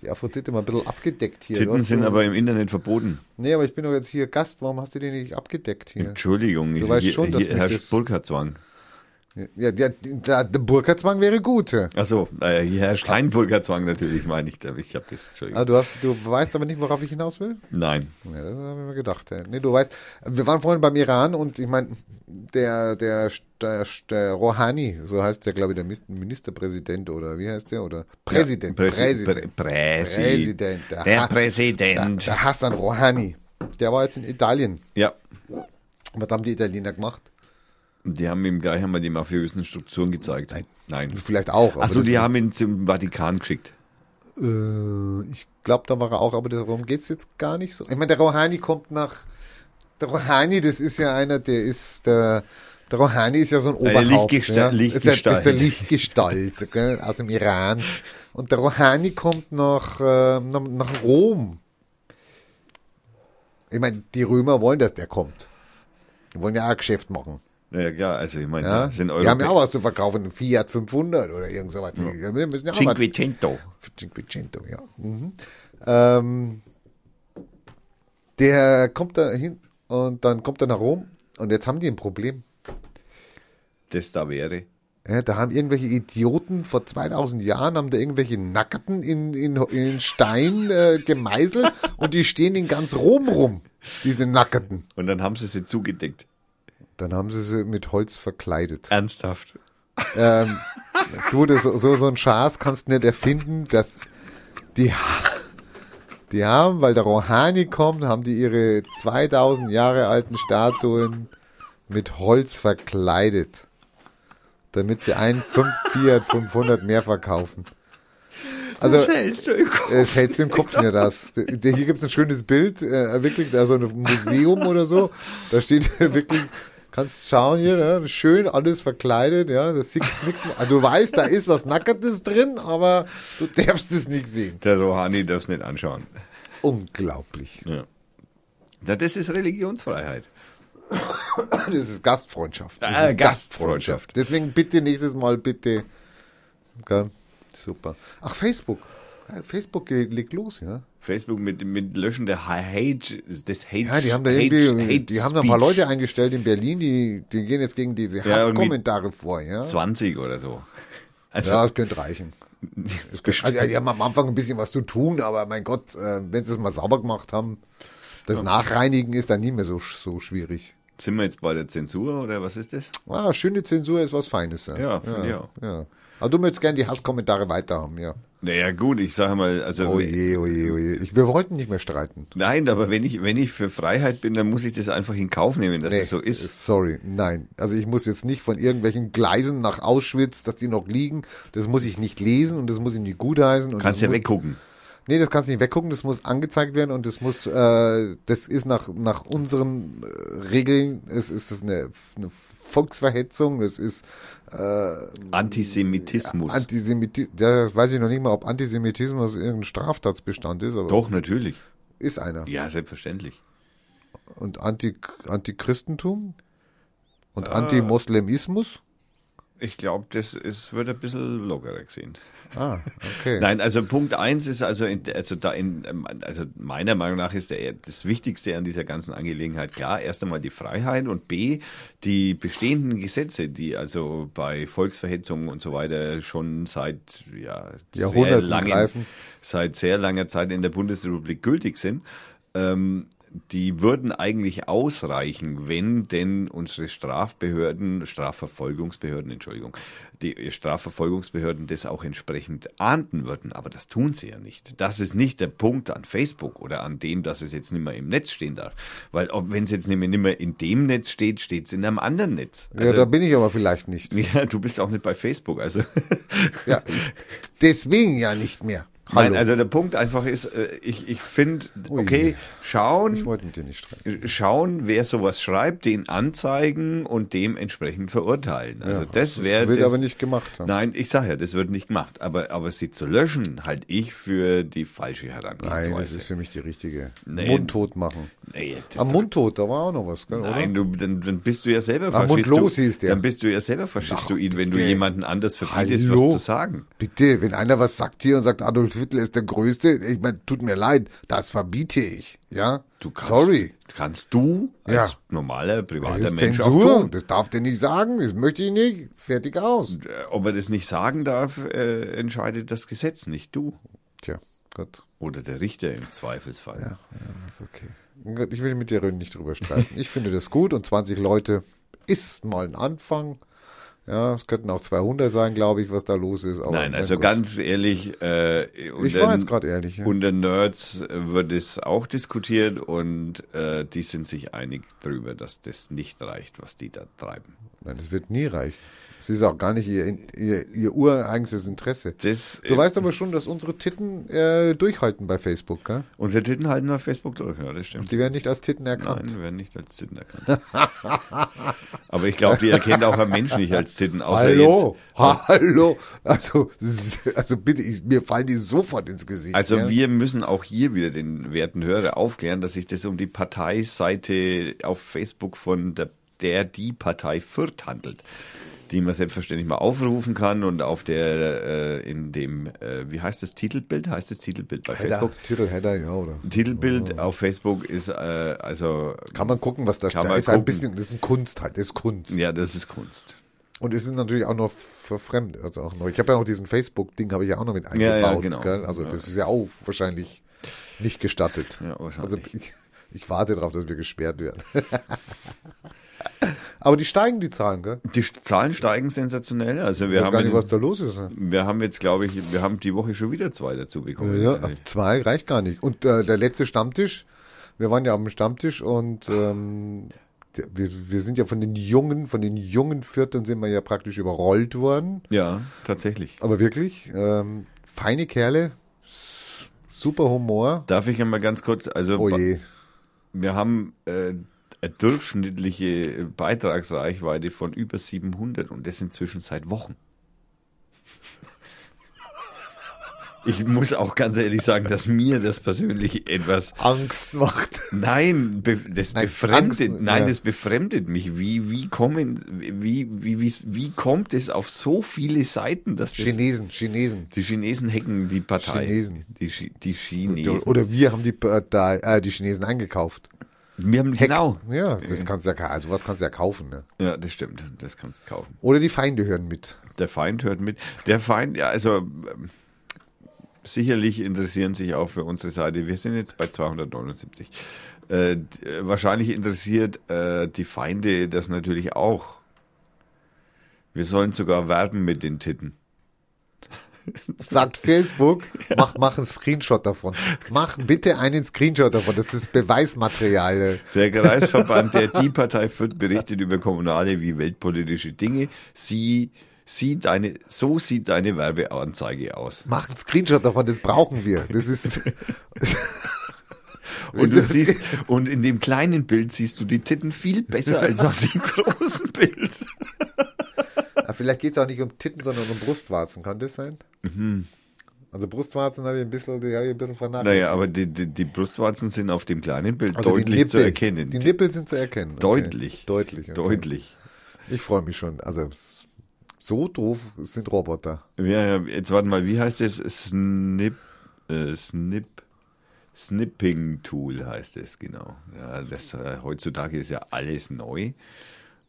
Die Aphrodite mal ein bisschen abgedeckt hier. Titten sind aber im Internet verboten. Nee, aber ich bin doch jetzt hier Gast. Warum hast du die nicht abgedeckt hier? Entschuldigung, Du ich- weißt hier, schon, dass hier herrscht das- Burka-Zwang. Ja, ja, der, der Burka-Zwang wäre gut. ja. Achso, äh, hier herrscht kein Burka-Zwang natürlich, meine ich. Ich habe das, Entschuldigung. Ah, du, hast, du weißt aber nicht, worauf ich hinaus will? Nein. Ja, das habe ich mir gedacht. Ja. Nee, du weißt, wir waren vorhin beim Iran und ich meine, der, der, der, der Rouhani, so heißt der, glaube ich, der Ministerpräsident oder wie heißt der? Oder Präsident. Ja, Präsi- Präsident. Prä- Präsi- Präsident. Der Ha- Präsident. Der, der Hassan Rouhani. Der war jetzt in Italien. Ja. Was haben die Italiener gemacht? Die haben ihm gleich einmal die mafiösen Strukturen gezeigt. Nein. Nein. Vielleicht auch. Achso, das- die haben ihn zum Vatikan geschickt. Äh, ich glaube, da war er auch, aber darum geht's jetzt gar nicht so. Ich meine, der Rouhani kommt nach. Der Rouhani, das ist ja einer, der ist der. Der Rouhani ist ja so ein Oberhaupt. Lichtgesta- ja. Das ist der- Das ist der Lichtgestalt. Lichtgestalt gell, aus dem Iran. Und der Rouhani kommt nach, äh, nach Rom. Ich meine, die Römer wollen, dass der kommt. Die wollen ja auch ein Geschäft machen. Ja, klar, also ich meine, Ja? sind Die haben ja Euro. auch was zu verkaufen, ein Fiat 500 oder irgend sowas. Die- Wir müssen ja auch was Cinquecento. Cinquecento, ja. Mhm. Ähm, der kommt da hin und dann kommt er nach Rom und jetzt haben die ein Problem. Das da wäre. Ja, da haben irgendwelche Idioten vor 2000 Jahren haben da irgendwelche Nackerten in, in, in Stein äh, gemeißelt und die stehen in ganz Rom rum, diese Nackerten. Und dann haben sie sie zugedeckt. Dann haben sie sie mit Holz verkleidet. Ernsthaft. Ähm, du, das, so, so ein Schaß kannst du nicht erfinden, dass die, die haben, weil der Rouhani kommt, haben die ihre 2000 Jahre alten Statuen mit Holz verkleidet, damit sie einen 5 Fiat 500 mehr verkaufen. Also, hältst du im Kopf. es hältst du im Kopf mir das. Hier gibt es ein schönes Bild, äh, wirklich, da so ein Museum oder so. Da steht wirklich, kannst schauen hier, ne? schön alles verkleidet, ja, das siehst. Also du weißt, da ist was Nackertes drin, aber du darfst es nicht sehen. Der Rohani darf es nicht anschauen. Unglaublich. Ja. ja. Das ist Religionsfreiheit. Das ist Gastfreundschaft. Das Ah, ist Gastfreundschaft. Deswegen bitte nächstes Mal bitte. Gell? Super. Ach, Facebook. Ja, Facebook le- legt los, ja. Facebook mit, mit Löschen der Hate, des Hate Ja, die haben da irgendwie, Hate die haben da ein paar. Leute eingestellt in Berlin, die, die gehen jetzt gegen diese Ja, Hasskommentare vor, ja. 20 oder so. Also, Ja, das könnte reichen. Das könnte, also, die haben am Anfang ein bisschen was zu tun, aber mein Gott, äh, wenn sie es mal sauber gemacht haben, das Nachreinigen ist dann nie mehr so, so schwierig. sind wir jetzt bei der Zensur oder was ist das? Ah, schöne Zensur ist was Feines. Ja, Ja, ja, ja. Aber du möchtest gerne die Hasskommentare weiterhaben, ja. Naja, gut, ich sage mal, also. Oh je, oh je, oh je. Ich, wir wollten nicht mehr streiten. Nein, aber wenn ich, wenn ich für Freiheit bin, dann muss ich das einfach in Kauf nehmen, dass es so ist. Sorry, nein. Also ich muss jetzt nicht von irgendwelchen Gleisen nach Auschwitz, dass die noch liegen. Das muss ich nicht lesen und das muss ich nicht gutheißen. Und Kannst ja weggucken. Nee, das kannst du nicht weggucken, das muss angezeigt werden und das muss, äh, das ist nach, nach unseren äh, Regeln, es ist das eine, eine Volksverhetzung, das ist äh, Antisemitismus. Antisemitismus, ja, weiß ich noch nicht mal, ob Antisemitismus irgendein Straftatsbestand ist, aber Doch, natürlich. ist einer. Ja, selbstverständlich. Und Anti, Antichristentum und Ah. Antimoslemismus? Ich glaube, das ist, wird ein bisschen lockerer gesehen. Ah, okay. Nein, also Punkt eins ist also, in, also da in, ähm, also meiner Meinung nach ist der, das Wichtigste an dieser ganzen Angelegenheit klar, erst einmal die Freiheit und B, die bestehenden Gesetze, die also bei Volksverhetzung und so weiter schon seit, ja, sehr langen, greifen. seit sehr langer Zeit in der Bundesrepublik gültig sind, ähm, die würden eigentlich ausreichen, wenn denn unsere Strafbehörden, Strafverfolgungsbehörden, Entschuldigung, die Strafverfolgungsbehörden das auch entsprechend ahnden würden. Aber das tun sie ja nicht. Das ist nicht der Punkt an Facebook oder an dem, dass es jetzt nicht mehr im Netz stehen darf. Weil wenn es jetzt nicht mehr, nicht mehr in dem Netz steht, steht es in einem anderen Netz. ja, da bin ich aber vielleicht nicht. ja, du bist auch nicht bei Facebook. Also Ja, deswegen ja nicht mehr. Hallo. Nein, also der Punkt einfach ist, äh, ich, ich finde, okay, ich schauen, wollte mit dir nicht streiten. schauen, wer sowas schreibt, den anzeigen und dementsprechend verurteilen. Also das wäre wird das, aber nicht gemacht. haben. Nein, ich sage ja, das wird nicht gemacht. Aber, aber sie zu löschen, halte ich für die falsche Herangehensweise. Nein, das ist für mich die richtige. Nee. Mundtot machen. nee, Am Mundtot, da war auch noch was, gell, Nein, du, dann, dann bist du ja selber Am Faschist. Mund los du, hieß der. Dann bist du ja selber Faschistoid, wenn du jemanden anders verbietest, was zu sagen. Bitte, wenn einer was sagt hier und sagt, Adolf Hitler ist der Größte, ich meine, tut mir leid, das verbiete ich, ja? Du kannst, Sorry. Kannst du als Ja. normaler, Das privater ist Mensch auch Zensur, tun. das darf der nicht sagen, das möchte ich nicht, fertig aus. Äh, Ob er das nicht sagen darf, äh, entscheidet das Gesetz, nicht du. Tja, gut. Oder der Richter im Zweifelsfall. Ja, ist okay. Ich will mit dir nicht drüber streiten. Ich finde das gut und 20 Leute ist mal ein Anfang. Ja, es könnten auch 200 sein, glaube ich, was da los ist. Aber Nein, also gut. ganz ehrlich, äh, Ich war jetzt gerade ehrlich. Ja. unter Nerds wird es auch diskutiert und äh, die sind sich einig darüber, dass das nicht reicht, was die da treiben. Nein, das wird nie reichen. Es ist auch gar nicht ihr, ihr, ihr ureigenstes Interesse. Das, Du weißt aber schon, dass unsere Titten äh, durchhalten bei Facebook, gell? Unsere Titten halten auf Facebook durch, ja, das stimmt. Die werden nicht als Titten erkannt. Nein, werden nicht als Titten erkannt. Aber ich glaube, die erkennt auch ein Mensch nicht als Titten. Außer Hallo, Jetzt, hallo. Also, also bitte, ich, mir fallen die sofort ins Gesicht. also ja? wir müssen auch hier wieder den werten Hörer aufklären, dass sich das um die Parteiseite auf Facebook von der, der die Partei Fürth handelt, die man selbstverständlich mal aufrufen kann und auf der äh, in dem äh, wie heißt das Titelbild heißt das Titelbild bei Header, Facebook Titelheader, ja, oder? Titelbild auf Facebook ist äh, also Kann man gucken, was da steht. man ist ein gucken. bisschen, das ist ein Kunst halt, das ist Kunst. ja das ist Kunst Und es sind natürlich auch noch verfremdet, also auch noch. Ich habe ja noch diesen Facebook-Ding, habe ich ja auch noch mit Ja, eingebaut. ja, genau. Gell? Also Ja. das ist ja auch wahrscheinlich nicht gestattet. Ja, wahrscheinlich. Also ich, ich warte darauf, dass wir gesperrt werden. Aber die steigen, die Zahlen, gell? die Zahlen steigen sensationell also wir Ich weiß haben gar nicht, was da los ist. ne? Wir haben jetzt, glaube ich, wir haben die Woche schon wieder zwei dazu bekommen. Ja, ja, zwei reicht gar nicht. Und äh, der letzte Stammtisch, wir waren ja am Stammtisch und ähm, wir, wir sind ja von den Jungen, von den jungen Vierteln sind wir ja praktisch überrollt worden. Ja, tatsächlich. Aber wirklich, ähm, feine Kerle, super Humor. Darf ich einmal ganz kurz, also Oh je. wir haben äh, durchschnittliche Beitragsreichweite von über 700 und das inzwischen seit Wochen. Ich muss auch ganz ehrlich sagen, dass mir das persönlich etwas Angst macht. Nein, be, das Nein, befremdet, Angst, nein, ja. das befremdet mich. Wie, wie kommen, wie, wie, wie, wie kommt es auf so viele Seiten, dass das, Chinesen, Chinesen. die Chinesen hacken die Partei. Chinesen. Die, die Chinesen. Oder wir haben die, äh, da, äh, die Chinesen eingekauft. Wir haben, genau. Ja, das kannst du ja, also was kannst du ja kaufen, ne? Ja, das stimmt. Das kannst du kaufen. Oder die Feinde hören mit. Der Feind hört mit. Der Feind, ja, also ähm, sicherlich interessieren sich auch für unsere Seite. Wir sind jetzt bei 279. Äh, äh, wahrscheinlich interessiert äh, die Feinde das natürlich auch. Wir sollen sogar werben mit den Titten. Sagt Facebook, mach, mach einen Screenshot davon. Mach bitte einen Screenshot davon. Das ist Beweismaterial. Der Kreisverband der Die Partei Fürth berichtet über kommunale wie weltpolitische Dinge. Sie sieht eine, so sieht deine Werbeanzeige aus. Mach einen Screenshot davon, das brauchen wir. Das ist. Und du siehst, und in dem kleinen Bild siehst du die Titten viel besser als auf dem großen Bild. Ah, Vielleicht geht es auch nicht um Titten, sondern um Brustwarzen. Kann das sein? Also Brustwarzen habe ich ein bisschen, die habe ich ein bisschen vernachlässigt. Naja, aber die, die, die Brustwarzen sind auf dem kleinen Bild Also deutlich zu Nippel. erkennen. Die Nippel sind zu erkennen. Okay. Deutlich. Deutlich. Okay. Deutlich. Ich freue mich schon. Also so doof sind Roboter. Ja, ja, jetzt warte mal, wie heißt das? Snip, äh, Snip, Snipping Tool heißt es, genau. Ja, das, äh, heutzutage ist ja alles neu.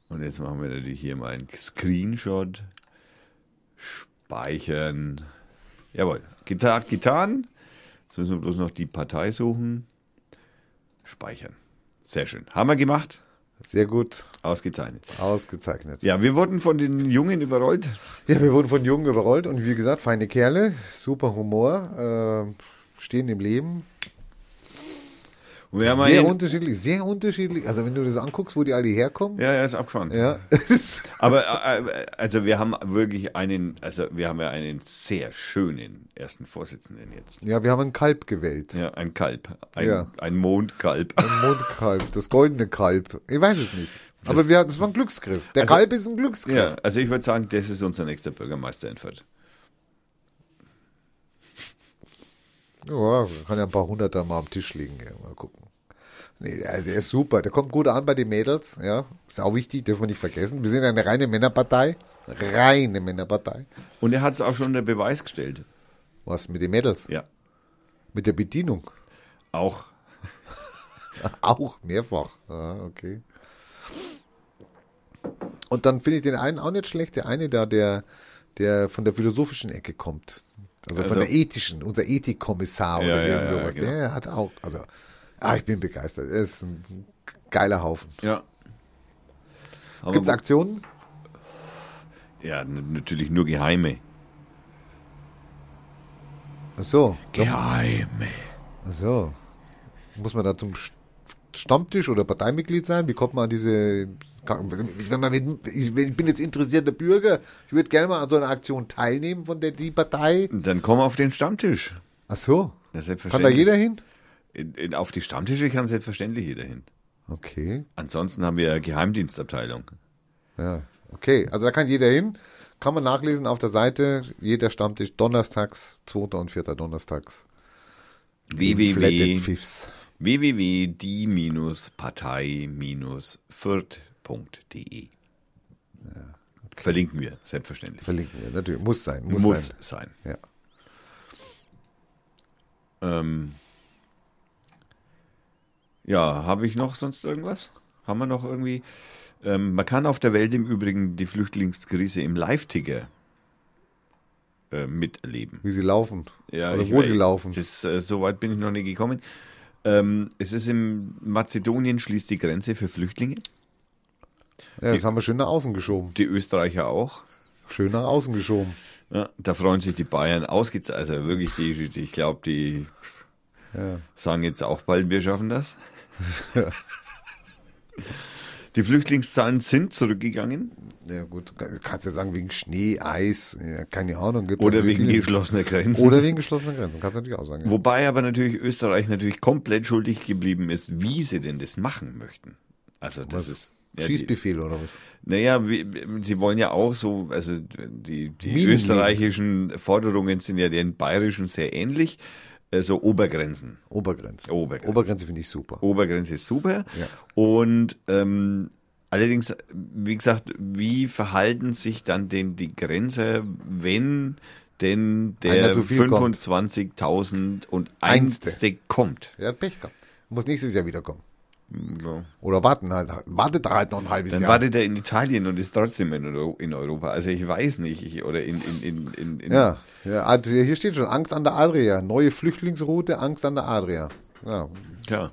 Und jetzt machen wir natürlich hier mal einen Screenshot. Speichern. Jawohl, getan, getan. Jetzt müssen wir bloß noch die Partei suchen. speichern. Sehr schön. Haben wir gemacht. Sehr gut Ausgezeichnet. ausgezeichnet. Ja, wir wurden von den Jungen überrollt. Ja, wir wurden von Jungen überrollt und wie gesagt, feine Kerle, super Humor, äh, stehen im Leben. Sehr unterschiedlich, sehr unterschiedlich. Also wenn du das anguckst, wo die alle herkommen. ja, er ist abgefahren. Ja. Aber äh, also wir haben wirklich einen, also wir haben ja einen sehr schönen ersten Vorsitzenden jetzt. ja, wir haben einen Kalb gewählt. Ja, ein Kalb, ein, Ja. ein Mondkalb. Ein Mondkalb, das goldene Kalb. Ich weiß es nicht. Aber wir, das war ein Glücksgriff. Der Also- Kalb ist ein Glücksgriff. Ja, also ich würde sagen, das ist unser nächster Bürgermeister in Fürth. Ja, kann ja ein paar Hunderter mal am Tisch liegen. Ja, mal gucken. Nee, der, der ist super. Der kommt gut an bei den Mädels. Ja, ist auch wichtig, dürfen wir nicht vergessen. Wir sind eine reine Männerpartei. Reine Männerpartei. Und er hat es auch schon unter Beweis gestellt. Was mit den Mädels? Ja, Mit der Bedienung. auch. Auch mehrfach. Ah, okay. Und dann finde ich den einen auch nicht schlecht. Der eine da, der, der von der philosophischen Ecke kommt. Also, Also- von der ethischen, unser Ethikkommissar Ja, oder ja, irgend ja, sowas. genau. Der hat auch, also, ah, ich bin begeistert. Er ist ein geiler Haufen. Ja. Gibt es Aktionen? Ja, natürlich nur geheime. Ach so. Geheime. Ach so. Muss man da zum St- Stammtisch oder Parteimitglied sein? Wie kommt man an diese. Ich bin jetzt interessierter Bürger, ich würde gerne mal an so einer Aktion teilnehmen von der die Partei. Dann komm auf den Stammtisch. Ach so. Ja, Kann da jeder hin? In, in, auf die Stammtische kann selbstverständlich jeder hin. Okay. Ansonsten haben wir Geheimdienstabteilung. Ja. Okay. Also da kann jeder hin. Kann man nachlesen auf der Seite. Jeder Stammtisch donnerstags, 2. und 4. donnerstags. Www. And Pfiffs. www.die-partei-fürth.de Verlinken wir, selbstverständlich. Verlinken wir. Natürlich. Muss sein. Muss, Muss sein. sein. Ja. Ähm, ja, habe ich noch sonst irgendwas? Haben wir noch irgendwie? Ähm, man kann auf der Welt im Übrigen die Flüchtlingskrise im Live-Ticker äh, miterleben. Wie sie laufen. Ja, Oder ich- wo sie laufen. Das, äh, so weit bin ich noch nicht gekommen. Ähm, es ist im Mazedonien schließt die Grenze für Flüchtlinge. Ja, das haben wir schön nach außen geschoben. Die Österreicher auch. Schön nach außen geschoben. Ja, da freuen sich die Bayern ausgezeichnet. Also wirklich, die, die, ich glaube, die Ja. sagen jetzt auch bald, wir schaffen das. Die Flüchtlingszahlen sind zurückgegangen Ja gut, du kannst ja sagen wegen Schnee, Eis, ja, keine Ahnung. Gibt's oder wegen viele- geschlossener Grenzen. Oder wegen geschlossener Grenzen, kannst du natürlich auch sagen. Ja. Wobei aber natürlich Österreich natürlich komplett schuldig geblieben ist, wie sie denn das machen möchten. Also das Was? ist ja, Schießbefehl oder was? Naja, wie, sie wollen ja auch so, also die, die österreichischen Forderungen sind ja den bayerischen sehr ähnlich. Also Obergrenzen. Obergrenze. Obergrenze. Obergrenze finde ich super. Obergrenze ist super. Ja. Und ähm, allerdings, wie gesagt, wie verhalten sich dann denn die Grenzer, wenn denn der zu viel kommt. 25.000 und Einste. Einste kommt? Er hat Pech gehabt. Muss nächstes Jahr wiederkommen. Ja. Oder warten halt. Wartet da halt noch ein halbes Dann Jahr. wartet er in Italien und ist trotzdem in, Euro- in Europa. Also ich weiß nicht. Ich, oder in, in, in, in, Ja, ja, also hier steht schon Angst an der Adria. Neue Flüchtlingsroute, Angst an der Adria. Ja. Klar.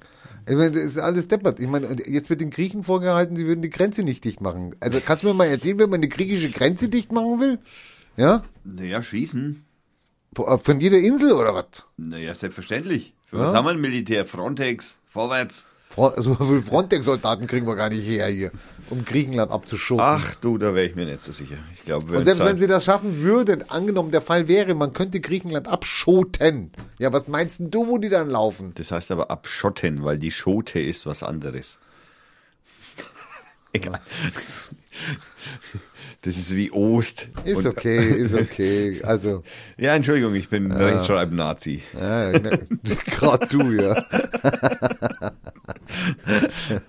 Ich meine, das ist alles deppert. Ich meine, jetzt wird den Griechen vorgehalten, sie würden die Grenze nicht dicht machen. Also kannst du mir mal erzählen, wenn man die griechische Grenze dicht machen will? Ja? Naja, schießen. Von von jeder Insel oder was? Naja, selbstverständlich. Für Ja. was haben wir ein Militär? Frontex, vorwärts. So viele Frontex-Soldaten kriegen wir gar nicht her hier, um Griechenland abzuschoben. Ach du, da wäre ich mir nicht so sicher. Ich glaube, Und selbst wenn sie das schaffen würden, angenommen der Fall wäre, man könnte Griechenland abschoten. Ja, was meinst du, wo die dann laufen? Das heißt aber abschotten, weil die Schote ist was anderes. Egal. Das ist wie Ost. Ist Und- okay, ist okay. Also, Ja, Entschuldigung, ich bin Rechtschreiben-Nazi. ja, ne, gerade du, ja.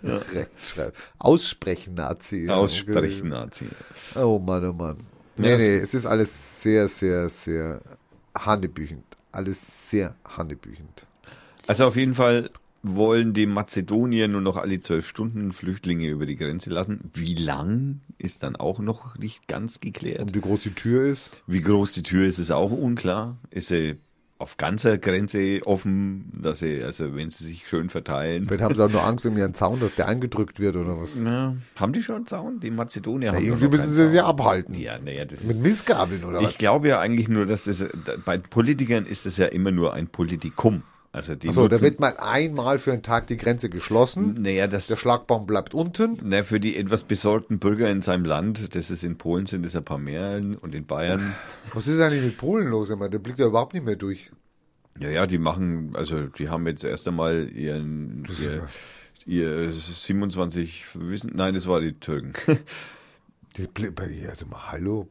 Rechtschreib. Aussprechen, Nazi. ja. Aussprechen-Nazi. Oh Mann, oh Mann. Nee, Ja, nee, es ist alles sehr, sehr, sehr hanebüchend. Alles sehr hanebüchend. Also auf jeden Fall wollen die Mazedonier nur noch alle zwölf Stunden Flüchtlinge über die Grenze lassen. Wie lang ist dann auch noch nicht ganz geklärt. Und wie groß die Tür ist? Wie groß die Tür ist, ist auch unklar. Ist sie auf ganzer Grenze offen, dass sie, also wenn sie sich schön verteilen. Vielleicht haben sie auch nur Angst um ihren Zaun, dass der eingedrückt wird oder was. Ja, haben die schon einen Zaun? Die Mazedonier Na, haben irgendwie müssen sie es Zaun. abhalten. Ja, naja, das Mit ist. Missgabeln oder was? Ich glaube ja eigentlich nur, dass es bei Politikern ist das ja immer nur ein Politikum. Also die So, da wird mal einmal für einen Tag die Grenze geschlossen. naja, das Der Schlagbaum bleibt unten. na, für die etwas besorgten Bürger in seinem Land, das ist in Polen sind es ein paar mehr und in Bayern. Was ist eigentlich mit Polen los? immer? Der blickt ja überhaupt nicht mehr durch. Ja, ja, die machen, also die haben jetzt erst einmal ihren ihr, ihr 27 Wissen, nein, das war die Türken. Die Also mal, hallo.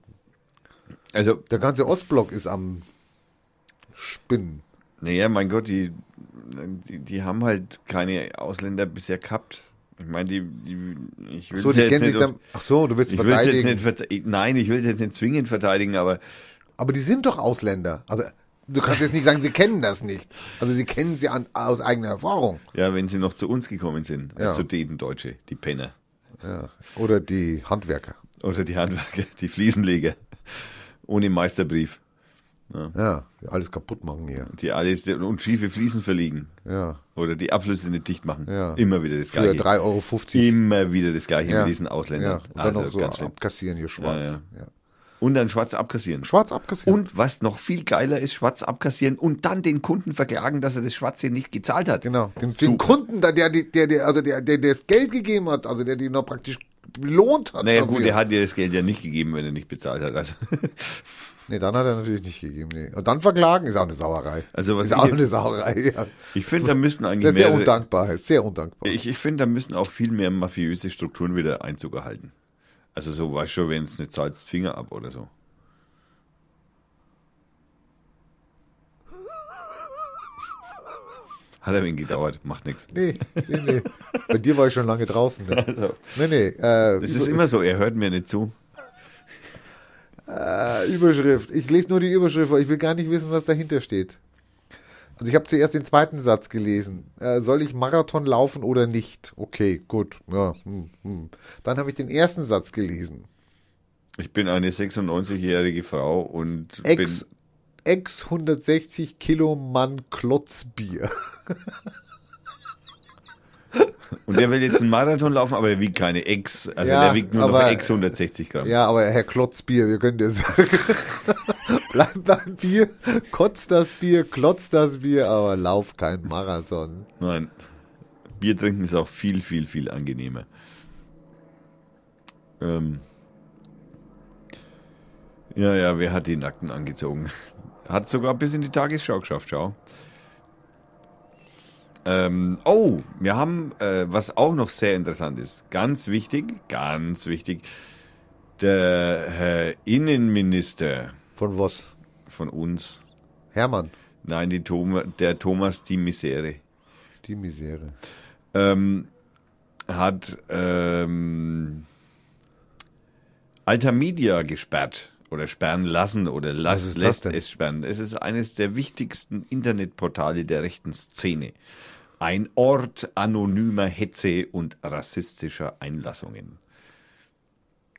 Also, Der ganze Ostblock ist am Spinnen. Naja, mein Gott, die, die, die haben halt keine Ausländer bisher gehabt. Ich meine, die, die ich will So, die jetzt kennen sich nicht, dann. Ach so, du willst ich will jetzt verteidigen. nicht, nein, ich will sie jetzt nicht zwingend verteidigen, aber Aber die sind doch Ausländer. Also du kannst jetzt nicht sagen, sie kennen das nicht. Also sie kennen sie an, aus eigener Erfahrung. ja, wenn sie noch zu uns gekommen sind, Ja. zu denen Deutsche, die Penner. Ja. Oder die Handwerker. Oder die Handwerker, die Fliesenleger. Ohne Meisterbrief. Ja, die alles kaputt machen hier. Die alles und schiefe Fliesen verlegen. Ja. Oder die Abflüsse nicht dicht machen. Ja. Immer wieder das Für Gleiche. 3,50 Euro. Immer wieder das Gleiche ja. mit diesen Ja. Ausländern. Und dann also noch so ganz schlimm. abkassieren hier schwarz. Ja, Ja, Und dann schwarz abkassieren. Schwarz abkassieren. Und was noch viel geiler ist, schwarz abkassieren und dann den Kunden verklagen, dass er das Schwarze nicht gezahlt hat. Genau. Den, den. Kunden, der, der, der, der, also der, der, der das Geld gegeben hat, also der die noch praktisch belohnt hat. Naja dafür. gut, er hat dir das Geld ja nicht gegeben, wenn er nicht bezahlt hat. Also, Nee, dann hat er natürlich nicht gegeben. Nee. Und dann verklagen ist auch eine Sauerei. Also was ist ich- auch eine Sauerei. Ja. ich finde, da müssten Sehr, eigentlich sehr mehrere, undankbar. Sehr undankbar. ich, ich finde, da müssten auch viel mehr mafiöse Strukturen wieder Einzug erhalten. Also so, weißt schon, wenn es nicht zahlst, Finger ab oder so. Hat ein wenig gedauert, macht nichts. Nee, nee, nee. Bei dir war ich schon lange draußen. Ne? Also, Nee, nee. Äh, es ist immer so, er hört mir nicht zu. Äh, Überschrift. Ich lese nur die Überschrift, weil ich will gar nicht wissen, was dahinter steht. Also ich habe zuerst den zweiten Satz gelesen. Äh, soll ich Marathon laufen oder nicht? Okay, gut. Ja, hm, hm. Dann habe ich den ersten Satz gelesen. Ich bin eine 96-jährige Frau und Ex, bin Ex 160 Kilo Mann Klotzbier. und der will jetzt einen Marathon laufen, aber er wiegt keine Ex, also Ja, der wiegt nur noch aber- Ex 160 Gramm. Ja, aber Herr Klotzbier, wir können dir sagen. Bleib beim Bier, kotzt das Bier, klotzt das Bier, aber lauf kein Marathon. Nein, Bier trinken ist auch viel, viel, viel angenehmer. Ähm. Ja, ja, wer hat die Nackten angezogen? Hat sogar bis in die Tagesschau geschafft, schau. Ähm, oh, wir haben, äh, was auch noch sehr interessant ist, ganz wichtig, ganz wichtig, der Herr Innenminister Von was? von uns, Hermann, nein, die Thoma, der Thomas die Misere, die Misere. ähm, hat ähm, Altamedia gesperrt oder sperren lassen oder las, lässt es sperren. Es ist eines der wichtigsten Internetportale der rechten Szene. Ein Ort anonymer Hetze und rassistischer Einlassungen.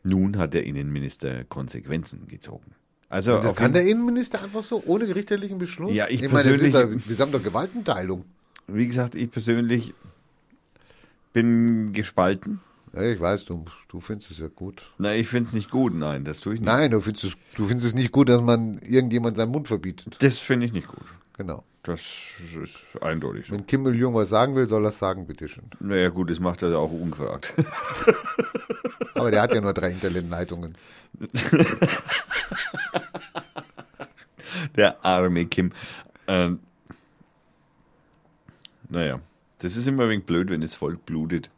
Nun hat der Innenminister Konsequenzen gezogen. Also Das kann der Innenminister einfach so ohne richterlichen Beschluss? Ja, ich meine, ist persönlich- doch, wir haben doch Gewaltenteilung. wie gesagt, ich persönlich bin gespalten. Ja, ich weiß, du, du findest es ja gut. Na, ich finde es nicht gut, nein, das tue ich nicht. Nein, du findest, es, du findest es nicht gut, dass man irgendjemand seinen Mund verbietet. Das finde ich nicht gut. Genau. Das ist eindeutig so. Wenn Kim Il-jung was sagen will, soll er es sagen, bitteschön. Naja gut, das macht er auch ungefragt. Aber der hat ja nur drei Internetleitungen. Der arme Kim. Ähm, naja, das ist immer ein wenig blöd, wenn das Volk blutet.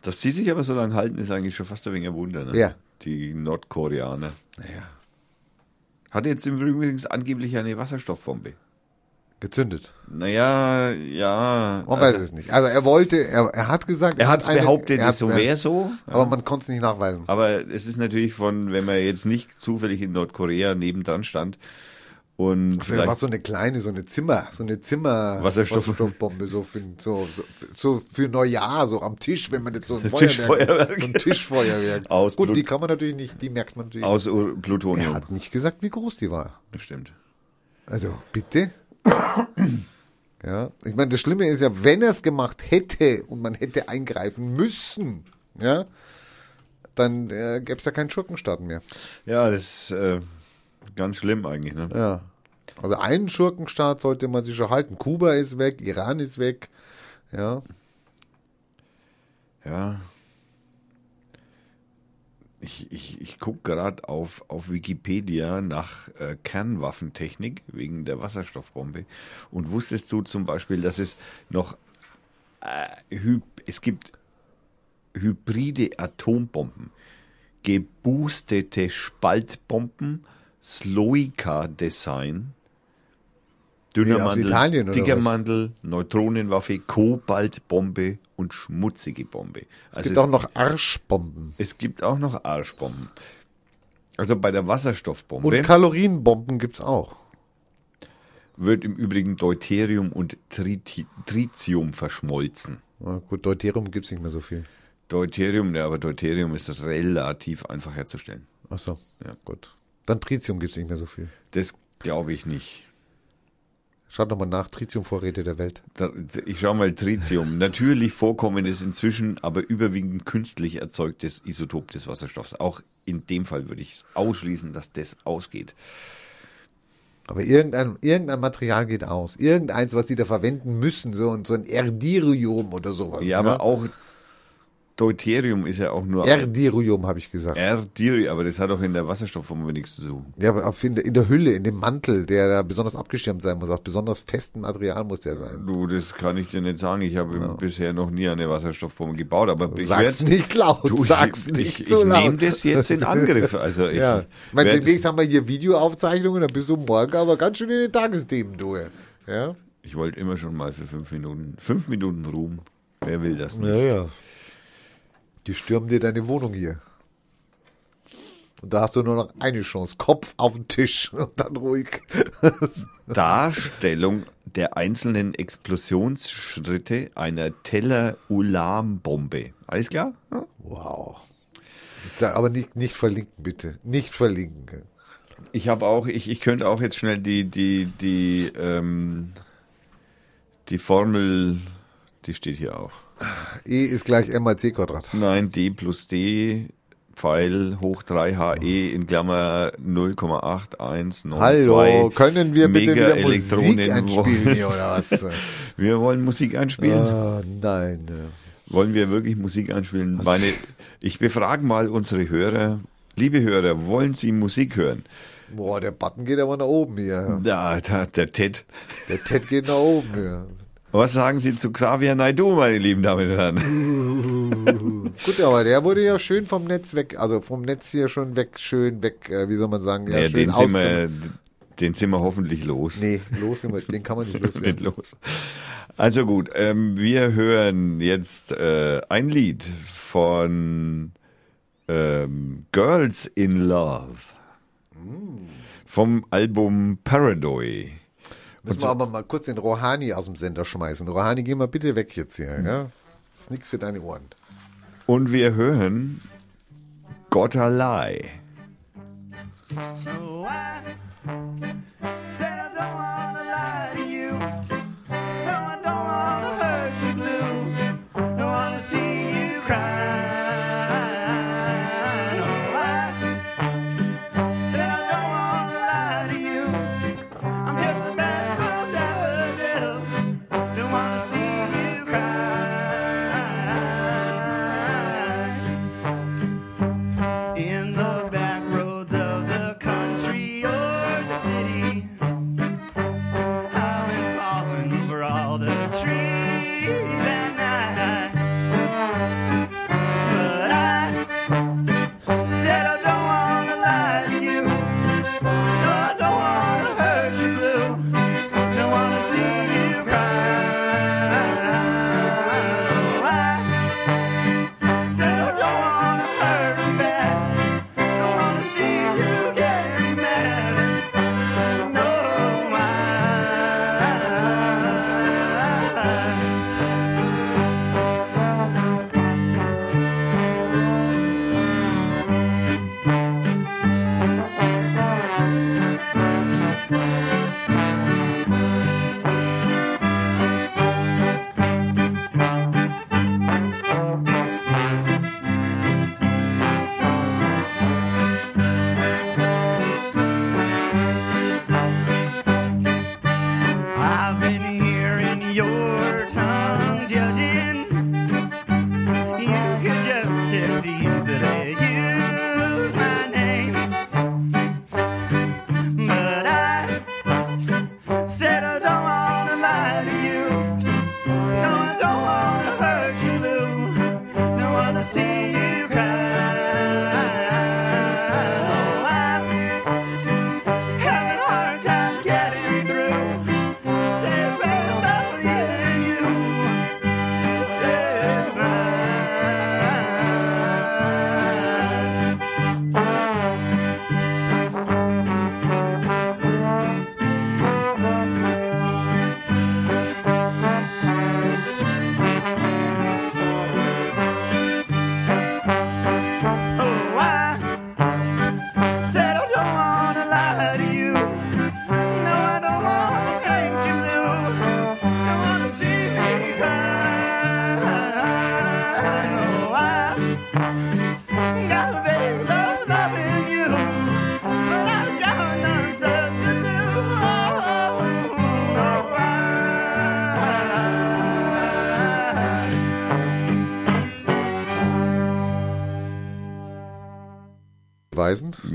Dass sie sich aber so lange halten, ist eigentlich schon fast ein wenig ein Wunder. Ne? Ja. Die Nordkoreaner. Naja, Hat jetzt im Übrigen angeblich eine Wasserstoffbombe. gezündet. Naja, ja. Man also- weiß es nicht. Also er wollte, er, er hat gesagt, Er hat es eine- behauptet, er es so hat- wäre so. Aber man konnte es nicht nachweisen. Aber es ist natürlich von, wenn man jetzt nicht zufällig in Nordkorea nebendran stand Und Vielleicht war so eine kleine, so eine Zimmer, so eine Zimmer Wasserstoff- Wasserstoffbombe, so für, so, so, für Neujahr, so am Tisch, wenn man jetzt so ein Tischfeuerwerk. so ein Tischfeuerwerk. Aus Gut, Blut- die kann man natürlich nicht, die merkt man natürlich. aus er Plutonium. hat nicht gesagt, wie groß die war. Das stimmt. Also, bitte? Ja, ich meine, das Schlimme ist ja, wenn er es gemacht hätte und man hätte eingreifen müssen, ja, dann äh, gäbe es ja keinen Schurkenstaat mehr. Ja, das äh, ganz schlimm eigentlich. Ne? Ja. Also einen Schurkenstaat sollte man sich schon halten. Kuba ist weg, Iran ist weg. Ja. Ja. Ich, ich, ich gucke gerade auf, auf Wikipedia nach äh, Kernwaffentechnik wegen der Wasserstoffbombe. Und wusstest du zum Beispiel, dass es noch äh, es gibt hybride Atombomben, geboostete Spaltbomben, Sloika-Design, dünner aus Mandel, Italien dicker? Mandel, Neutronenwaffe, Kobaltbombe und schmutzige Bombe. Es Also gibt auch noch Arschbomben. es gibt auch noch Arschbomben. Also bei der Wasserstoffbombe Und Kalorienbomben gibt's auch. wird im Übrigen Deuterium und Triti Tritium verschmolzen. Na gut, Deuterium gibt's nicht mehr so viel. Deuterium, ja, aber Deuterium ist relativ einfach herzustellen. Achso, Ja. gut. Dann Tritium gibt's nicht mehr so viel. Das glaube ich nicht. Schaut nochmal nach, Tritiumvorräte der Welt. Da- Ich schaue mal Tritium. Natürlich vorkommendes inzwischen, aber überwiegend künstlich erzeugtes Isotop des Wasserstoffs. Auch in dem Fall würde ich ausschließen, dass das ausgeht. Aber irgendein, irgendein Material geht aus. Irgendeins, was die da verwenden müssen, so, und so ein Erdirium oder sowas. Ja, ne? aber auch Deuterium ist ja auch nur Erdirium, habe ich gesagt. Erdiri, aber das hat doch in der Wasserstoffbombe nichts zu suchen. Ja, aber auf- in der, in der Hülle, in dem Mantel, der da besonders abgeschirmt sein muss, aus besonders festem Material muss der sein. Du, das kann ich dir nicht sagen. Ich habe bisher noch nie eine Wasserstoffbombe gebaut, aber ich Sag's werd- nicht laut, Du, sag's ich, nicht ich, so ich laut. nehme das jetzt in Angriff. Also ich ja, ich meine, demnächst haben wir hier Videoaufzeichnungen, dann bist du morgen aber ganz schön in den Tagesthemen, du. Ja? ich wollte immer schon mal für fünf Minuten, fünf Minuten Ruhm. Wer will das nicht? Ja, ja. Die stürmen dir deine Wohnung hier. Und da hast du nur noch eine Chance. Kopf auf den Tisch und dann ruhig. Darstellung der einzelnen Explosionsschritte einer Teller-Ulam-Bombe. Alles klar? Ja. Wow. Aber nicht, nicht verlinken, bitte. Nicht verlinken. Ich habe auch, ich, ich könnte auch jetzt schnell die, die, die, ähm, die Formel, die steht hier auch. E ist gleich M mal C Quadrat. Nein, D plus D, Pfeil hoch 3 HE in Klammer 0,8192. Hallo, können wir bitte wieder Musik einspielen hier oder was? Wir wollen Musik einspielen. Ah, nein. Wollen wir wirklich Musik einspielen? Meine, ich befrage mal unsere Hörer. Liebe Hörer, wollen Sie Musik hören? Boah, der Button geht aber nach oben hier. Ja, der, der Ted. Der Ted geht nach oben hier. Was sagen Sie zu Xavier Naidoo, meine lieben Damen und Herren? Gut, aber der wurde ja schön vom Netz weg, also vom Netz hier schon weg, schön weg, äh, wie soll man sagen, ja, Ja, schön den, sind wir, den sind wir hoffentlich los. Nee, los, sind wir, den kann man nicht loswerden. los. Also gut, ähm, wir hören jetzt äh, ein Lied von ähm, Girls in Love vom Album Paradoy. Müssen wir aber mal kurz den Rohani aus dem Sender schmeißen. Rohani, geh mal bitte weg jetzt hier, ja? Das ist nichts für deine Ohren. Und wir hören Gotta Lie.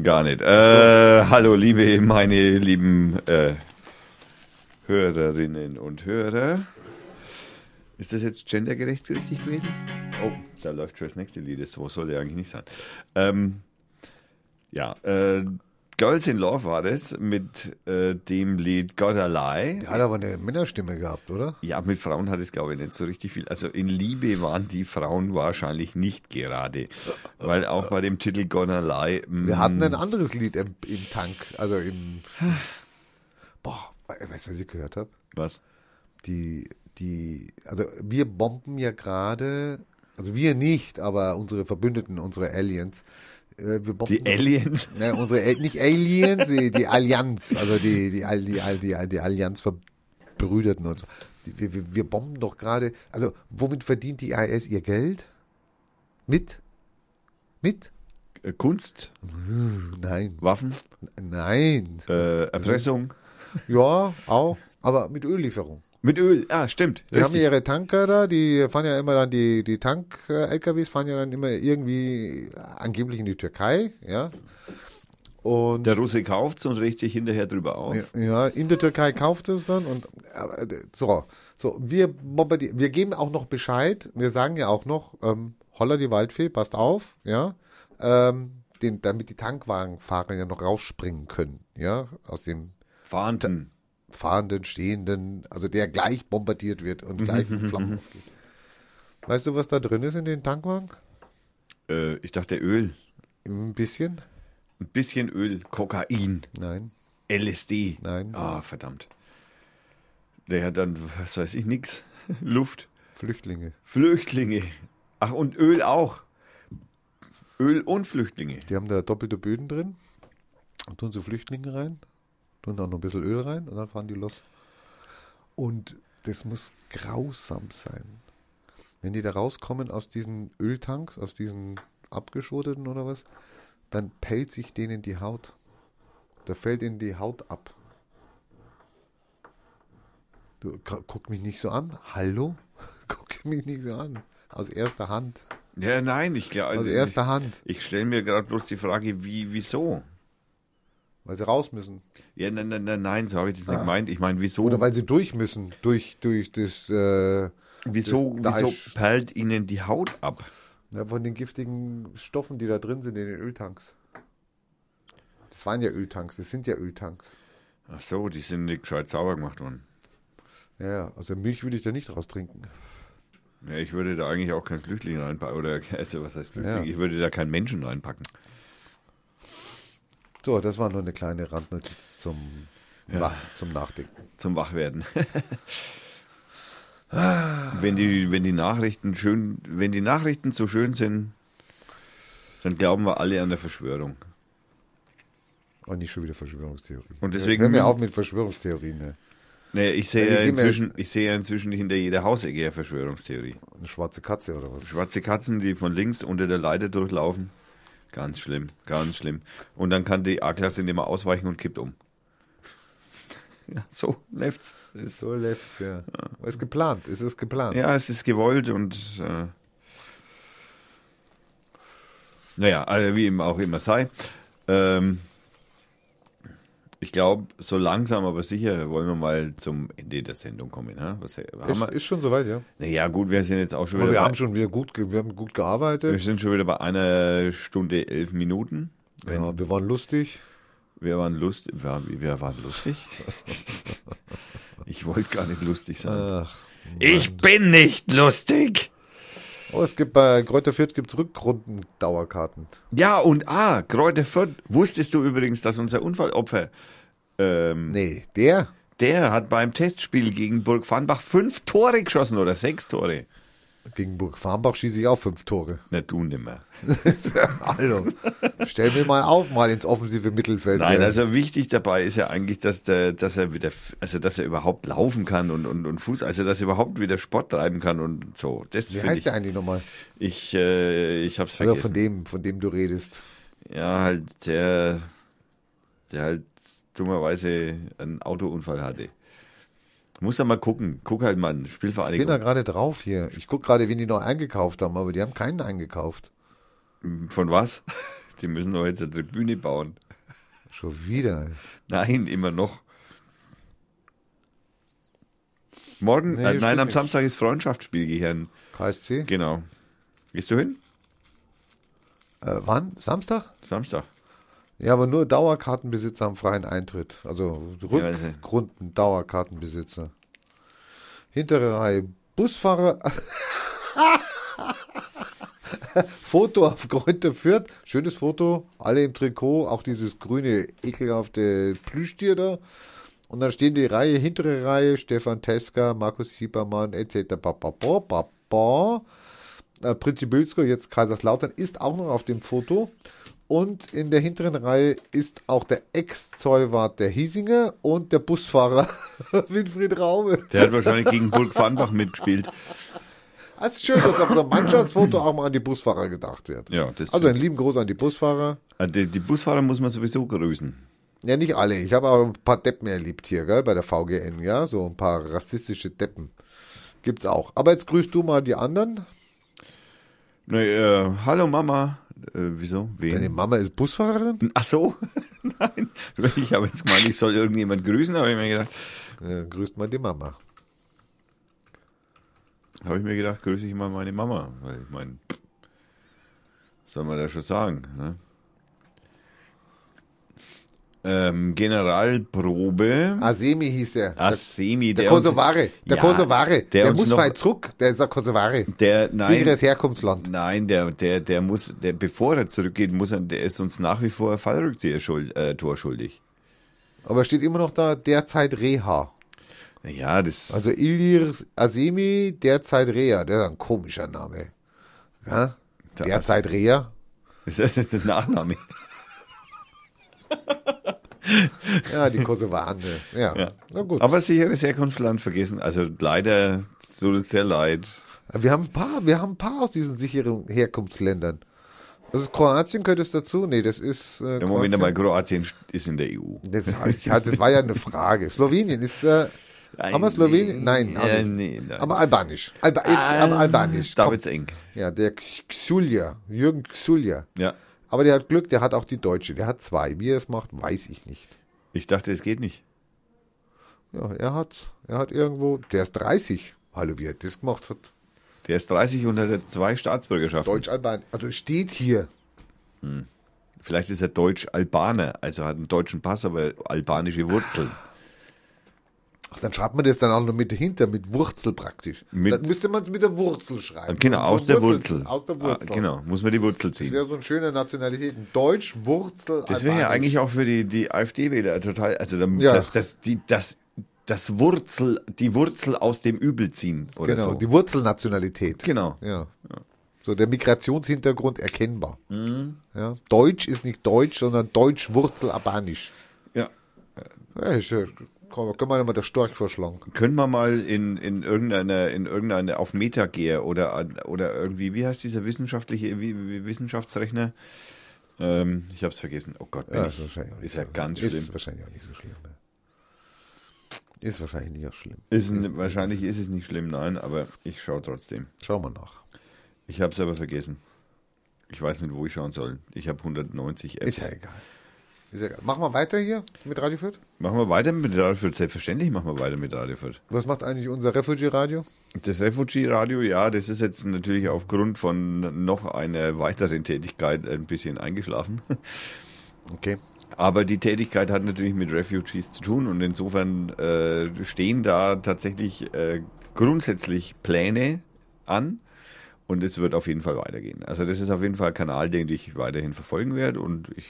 Gar nicht. Äh, hallo, liebe, meine lieben äh, Hörerinnen und Hörer. Ist das jetzt gendergerecht richtig gewesen? Oh, da läuft schon das nächste Lied. So soll ja eigentlich nicht sein. Ähm, ja, äh, Girls in Love war das mit äh, dem Lied God a Lie. Der hat aber eine Männerstimme gehabt, oder? Ja, mit Frauen hat es, glaube ich, nicht so richtig viel. Also in Liebe waren die Frauen wahrscheinlich nicht gerade. Weil auch bei dem Titel Gonna Lie. Wir mm, hatten ein anderes Lied im, im Tank, also im. Boah, weißt du, was ich gehört habe? Was? Die, die, also wir bomben ja gerade, also wir nicht, aber unsere Verbündeten, unsere Aliens. Äh, Wir bomben, Die Aliens? Ne, unsere, nicht Aliens, die, die Allianz, also die, die, die, die, die Allianz Verbrüderten und so. Die, wir, wir- wir bomben doch gerade, also womit verdient die IS ihr Geld? Mit? Mit? Äh, Kunst? Nein. Waffen? Nein. Äh, Erpressung? Ja, auch, aber mit Öllieferung. Mit Öl? Ah, stimmt. Die haben Richtig. ihre Tanker da, die fahren ja immer dann, die, die Tank-LKWs fahren ja dann immer irgendwie angeblich in die Türkei, ja. Und Der Russe kauft's und regt sich hinterher drüber auf. Ja, in der Türkei kauft es dann und äh, so, so wir wir geben auch noch Bescheid, wir sagen ja auch noch, ähm, holla die Waldfee, passt auf, ja, ähm, den, damit die Tankwagenfahrer ja noch rausspringen können, ja, aus dem Fahnten. Fahrenden, stehenden, also der gleich bombardiert wird und gleich in Flammen aufgeht. Weißt du, was da drin ist in den Tankwagen? Äh, ich dachte Öl. Ein bisschen? Ein bisschen Öl. Kokain. Nein, LSD. Nein. Ah, verdammt. Der hat dann, was weiß ich, nix. Luft. Flüchtlinge. Flüchtlinge. Ach, und Öl auch. Öl und Flüchtlinge. Die haben da doppelte Böden drin, und tun so Flüchtlinge rein, tun auch noch ein bisschen Öl rein und dann fahren die los. Und das muss grausam sein. Wenn die da rauskommen aus diesen Öltanks, aus diesen abgeschoteten oder was, dann pellt sich denen die Haut. Da fällt ihnen die Haut ab. Du gu- guck mich nicht so an. Hallo? Guck mich nicht so an. Aus erster Hand. Ja, nein, ich glaube. Aus erster Hand. Ich, ich stelle mir gerade bloß die Frage, wie, wieso? Weil sie raus müssen. Ja, nein, nein, nein, nein, so habe ich das nicht gemeint. Ich meine, wieso? Oder weil sie durch müssen. Durch, durch das, äh, wieso, das- da wieso perlt ihnen die Haut ab? ja, von den giftigen Stoffen, die da drin sind in den Öltanks. Das waren ja Öltanks, das sind ja Öltanks. Ach so, die sind nicht gescheit sauber gemacht worden. Ja, also Milch würde ich da nicht raus trinken. Ja, ich würde da eigentlich auch keinen Flüchtling reinpacken. Oder, also, was heißt Flüchtling? Ja. Ich würde da keinen Menschen reinpacken. So, das war nur eine kleine Randnotiz zum, Ja. Zum Nachdenken. zum Wachwerden. wenn, die, wenn die Nachrichten schön, wenn die Nachrichten so schön sind, dann glauben wir alle an der Verschwörung. Und nicht schon wieder Verschwörungstheorien. Und deswegen Hör mir auf mit Verschwörungstheorien. Ne? Nee, ich sehe ja inzwischen, ich sehe ja inzwischen hinter jeder Hausecke eine Verschwörungstheorie. Eine schwarze Katze oder was? Schwarze Katzen, die von links unter der Leiter durchlaufen. Ganz schlimm, ganz schlimm. Und dann kann die A-Klasse nicht mehr ausweichen und kippt um. Ja, so läuft's. So läuft's, ja. Ist geplant, es ist geplant. ja, es ist gewollt und äh, naja, also wie ihm auch immer sei. Ähm, ich glaube, so langsam aber sicher wollen wir mal zum Ende der Sendung kommen. Ne? Was, Ist, wir? ist schon soweit, ja. Naja, gut, wir sind jetzt auch schon Aber wieder wir haben schon wieder gut, wir haben gut wir gearbeitet. sind schon wieder bei einer Stunde elf Minuten. Ja, wir waren lustig. Wir waren lustig. Wir, wir waren lustig. ich wollte gar nicht lustig sein. Ach, ich bin nicht lustig. Oh, es gibt bei Kräuter Fürth gibt's Rückrunden-Dauerkarten. Ja, und ah, Kräuter Fürth. Wusstest du übrigens, dass unser Unfallopfer, ähm, Nee, der? der hat beim Testspiel gegen Burg Farnbach fünf Tore geschossen oder sechs Tore. Gegen Burg Farmbach schieße ich auch fünf Tore. Na, du nimmer. Also, stell mir mal auf, mal ins offensive Mittelfeld. Nein, also wichtig dabei ist ja eigentlich, dass der, dass er wieder, also dass er überhaupt laufen kann und, und, und Fuß, also dass er überhaupt wieder Sport treiben kann und so. Das Wie heißt ich. der eigentlich nochmal? Ich, äh, ich hab's Also vergessen. von dem, von dem du redest. Ja, halt der, der halt dummerweise einen Autounfall hatte. Muss da mal gucken. Guck halt mal, Ich bin da Spielvereinigung. gerade drauf hier. Ich gucke gerade, wen die noch eingekauft haben, aber die haben keinen eingekauft. Von was? Die müssen doch jetzt eine Tribüne bauen. Schon wieder. Nein, immer noch. Morgen, Nee, äh, nein, am nicht. Samstag ist Freundschaftsspiel gehören. KSC. Genau. Gehst du hin? Äh, wann? Samstag? Samstag. Ja, aber nur Dauerkartenbesitzer haben freien Eintritt. Also Ja, Rückrunden Dauerkartenbesitzer. Hintere Reihe Busfahrer. Foto auf Kräuter Fürth. Schönes Foto. Alle im Trikot. Auch dieses grüne, ekelhafte Plüschtier da. Und dann stehen die Reihe, hintere Reihe, Stefan Teska, Markus Siebermann, etc. Äh, Pritzi Bilsko, jetzt Kaiserslautern, ist auch noch auf dem Foto. Und in der hinteren Reihe ist auch der Ex-Zollwart der Hiesinger und der Busfahrer Winfried Raube. Der hat wahrscheinlich gegen Burg Farnbach mitgespielt. Es ist schön, dass auf so einem Mannschaftsfoto auch mal an die Busfahrer gedacht wird. Ja, das Also einen lieben Gruß an die Busfahrer. Äh, die, die Busfahrer muss man sowieso grüßen. Ja, nicht alle. Ich habe auch ein paar Deppen erlebt hier, gell, bei der VGN, ja. So ein paar rassistische Deppen. Gibt's auch. Aber jetzt grüßt du mal die anderen. Nee, äh, hallo Mama. Äh, wieso? Wen? Deine Mama ist Busfahrerin? Ach so? Nein. Ich habe jetzt gemeint, ich soll irgendjemand grüßen, aber ich mir gedacht, Ja, grüßt mal die Mama. habe ich mir gedacht, grüße ich mal meine Mama. Weil ich meine, was soll man da schon sagen? Ne? Ähm, Generalprobe. Asemi hieß er. Asemi, Der, der der Kosovare. Der Ja, Kosovare. der Der, muss weit zurück. Der ist ein Kosovare. Der, nein, Sicheres Herkunftsland. nein, der, der, der muss, der, bevor er zurückgeht, muss er, der ist uns nach wie vor Fallrückzieher schuld, äh, schuldig. Aber steht immer noch da, derzeit Reha. Ja, das, Also Ilir Asemi, derzeit Reha. Der ist ein komischer Name. Ja? Der Derzeit Reha. ist das jetzt der Nachname? Ja, die Kosovane. Ja. Ja. Na gut. Aber sicheres Herkunftsland vergessen. Also leider tut es sehr leid. wir haben ein paar, wir haben ein paar aus diesen sicheren Herkunftsländern. Ist Kroatien, gehört es dazu? Nee, das ist äh, Im Moment Kroatien. einmal Kroatien ist in der EU. Das, das war ja eine Frage. Slowenien ist, äh, haben wir Slowenien? Nein, Ja, nicht. nee, nein. aber albanisch. Alba, jetzt, aber albanisch. Da Komm. wird's eng. Ja, der Xulja, Jürgen Xulja. Ja. Aber der hat Glück, der hat auch die Deutsche. Der hat zwei. Wie er es macht, weiß ich nicht. Ich dachte, es geht nicht. Ja, er hat, er hat irgendwo, der ist 30. Hallo, wie er das gemacht hat. Der ist 30 und hat zwei Staatsbürgerschaften. Deutsch-Alban. Also steht hier. Vielleicht ist er Deutsch-Albaner, also hat einen deutschen Pass, aber albanische Wurzeln. Ach, dann schreibt man das dann auch noch mit dahinter, mit Wurzel praktisch. Mit- dann müsste man es mit der Wurzel schreiben. Genau, Und aus der Wurzel- Wurzel. Aus der Ah, Wurzel. genau, muss man die Wurzel Das ziehen. wäre so eine schöne Nationalität. Deutsch, Wurzel, Das wäre ja eigentlich auch für die, die AfD-Wähler total, also dann, Ja. das, das, die, das, das Wurzel, die Wurzel aus dem Übel ziehen oder Genau, so. die Wurzelnationalität. genau. Ja. So der Migrationshintergrund erkennbar. Mhm. Ja. Deutsch ist nicht Deutsch, sondern Deutsch Wurzel Albanisch. Ja. Ja, ist, ja- komm, können wir mal der Storch verschlagen. Können wir mal in, in irgendeiner, in irgendeiner auf Meta gehen oder, oder irgendwie, wie heißt dieser wissenschaftliche, wie, wie Wissenschaftsrechner? Ähm, ich hab's vergessen. Oh Gott, bin Ja, ich. ist Ist ja so- ganz ist schlimm. wahrscheinlich auch nicht so schlimm. Ne? Ist wahrscheinlich nicht auch schlimm. Ist, n- wahrscheinlich ist es nicht schlimm, nein, aber ich schaue trotzdem. Schauen wir nach. Ich hab's aber vergessen. Ich weiß nicht, wo ich schauen soll. Ich habe 190 Apps. Ist ja egal. Ja egal. Machen wir weiter hier mit Radio Fürth? Machen wir weiter mit Radio Fürth. Selbstverständlich machen wir weiter mit Radio Fürth. Was macht eigentlich unser Refugee-Radio? Das Refugee-Radio, ja, das ist jetzt natürlich aufgrund von noch einer weiteren Tätigkeit ein bisschen eingeschlafen. Okay. Aber die Tätigkeit hat natürlich mit Refugees zu tun und insofern äh, stehen da tatsächlich äh, grundsätzlich Pläne an und es wird auf jeden Fall weitergehen. Also das ist auf jeden Fall ein Kanal, den ich weiterhin verfolgen werde und ich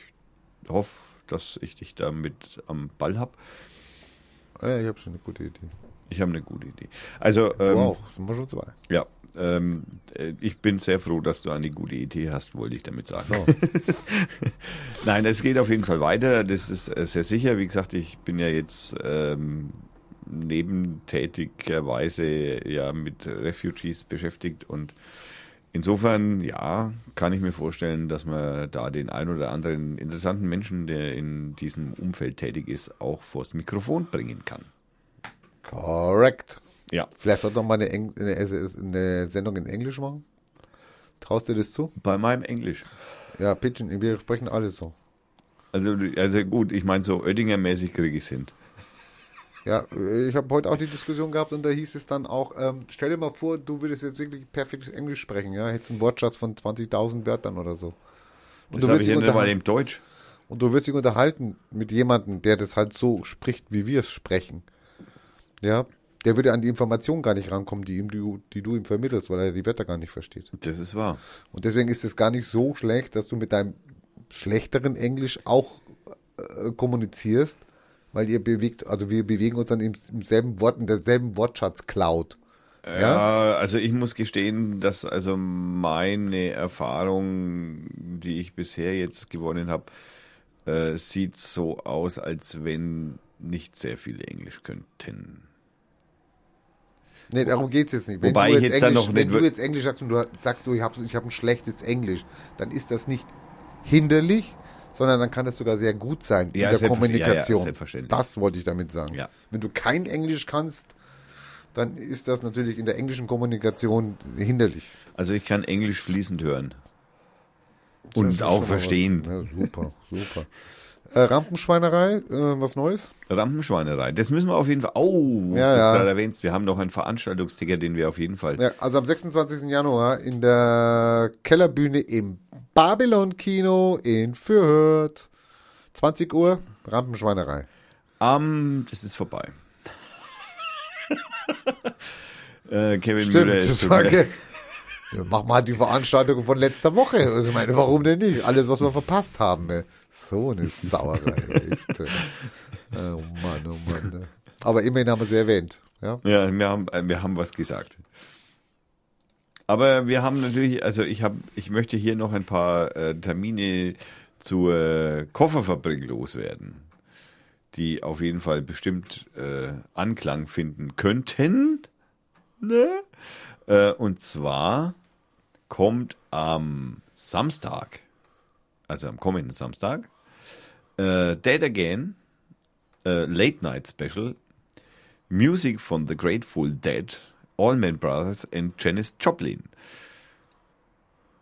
hoffe, dass ich dich damit am Ball habe. Ja, ich habe schon eine gute Idee. Ich habe eine gute Idee. Also ähm, wow, sind wir schon zwei. ja, ähm, äh, ich bin sehr froh, dass du eine gute Idee hast, wollte ich damit sagen. So. Nein, es geht auf jeden Fall weiter. Das ist äh, sehr sicher. Wie gesagt, ich bin ja jetzt ähm, nebentätigerweise ja mit Refugees beschäftigt und insofern, ja, kann ich mir vorstellen, dass man da den ein oder anderen interessanten Menschen, der in diesem Umfeld tätig ist, auch vors Mikrofon bringen kann. Correct. Ja. Vielleicht sollte noch mal eine, Eng eine, eine Sendung in Englisch machen. Traust du dir das zu? Bei meinem Englisch. Ja, Pidgin, wir sprechen alle so. Also, also gut, ich meine, so Oettinger-mäßig kriege ich hin. Ja, ich habe heute auch die Diskussion gehabt und da hieß es dann auch, ähm, stell dir mal vor, du würdest jetzt wirklich perfektes Englisch sprechen, ja, hättest einen Wortschatz von 20.000 Wörtern oder so. Und Das du, wirst ich dich unterhalten, im Deutsch. und du wirst dich unterhalten mit jemandem, der das halt so spricht, wie wir es sprechen. Ja, der würde an die Informationen gar nicht rankommen, die, ihm, die, die du ihm vermittelst, weil er die Wörter gar nicht versteht. Das ist wahr. Und deswegen ist es gar nicht so schlecht, dass du mit deinem schlechteren Englisch auch äh, kommunizierst, weil ihr bewegt, also wir bewegen uns dann im, im selben Wort, in derselben Wortschatz Cloud. Ja, also ich muss gestehen, dass also meine Erfahrung, die ich bisher jetzt gewonnen habe, äh, sieht so aus, als wenn nicht sehr viele Englisch könnten. Nee, darum geht's jetzt nicht. Wenn Wobei du ich jetzt Englisch, noch wenn du jetzt Englisch sagst und du sagst, du, ich habe ich hab ein schlechtes Englisch, dann ist das nicht hinderlich, sondern dann kann es sogar sehr gut sein Ja, in der Kommunikation. ja, ja, das wollte ich damit sagen. Wenn du kein Englisch kannst, dann ist das natürlich in der englischen Kommunikation hinderlich. Also ich kann Englisch fließend hören. Das Und auch verstehen. Super, super. Äh, Rampenschweinerei, äh, was Neues? Rampenschweinerei. Das müssen wir auf jeden Fall. Oh, wo Ja, du ja. gerade erwähnst, wir haben noch einen Veranstaltungsticker, den wir auf jeden Fall. Ja, also am 26. Januar in der Kellerbühne im Babylon Kino in Fürth. 20 Uhr, Rampenschweinerei. Ähm, das ist vorbei. äh, Kevin Müller ist so war geil. ge- ja, mach mal die Veranstaltung von letzter Woche. Also ich meine, warum denn nicht? Alles, was wir verpasst haben. ey. So eine Sauerei. Echt. Oh Mann, oh Mann. ey. Aber immerhin haben wir sie erwähnt. Ja? Ja, wir haben, äh, wir haben was gesagt. Aber wir haben natürlich, also ich habe, ich möchte hier noch ein paar äh, Termine zur Kofferfabrik loswerden, die auf jeden Fall bestimmt äh, Anklang finden könnten. Ne? Äh, und zwar kommt am Samstag, also am kommenden Samstag, äh, Dead Again, äh, Late Night Special Music von The Grateful Dead, Allman Brothers und Janis Joplin.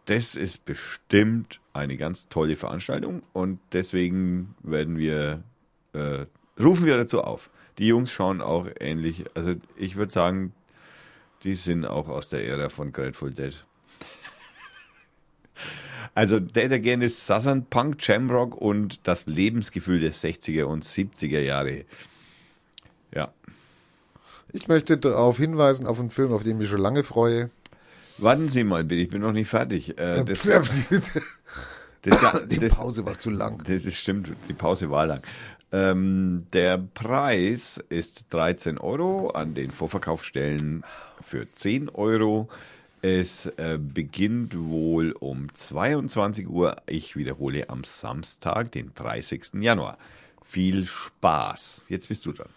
Das ist bestimmt eine ganz tolle Veranstaltung und deswegen werden wir, äh, rufen wir dazu auf. Die Jungs schauen auch ähnlich, also ich würde sagen, die sind auch aus der Ära von Grateful Dead. Also Dead Again ist Southern Punk, Jamrock und das Lebensgefühl der 60er und 70er Jahre. Ja, Ich möchte darauf hinweisen, auf einen Film, auf den ich mich schon lange freue. Warten Sie mal, bitte, ich bin noch nicht fertig. Äh, das, die das, das, Pause war zu lang. das ist stimmt, die Pause war lang. Ähm, der Preis ist 13 Euro, an den Vorverkaufsstellen für 10 Euro. Es äh, beginnt wohl um 22 Uhr. Ich wiederhole am Samstag, den 30. Januar. Viel Spaß. Jetzt bist du dran.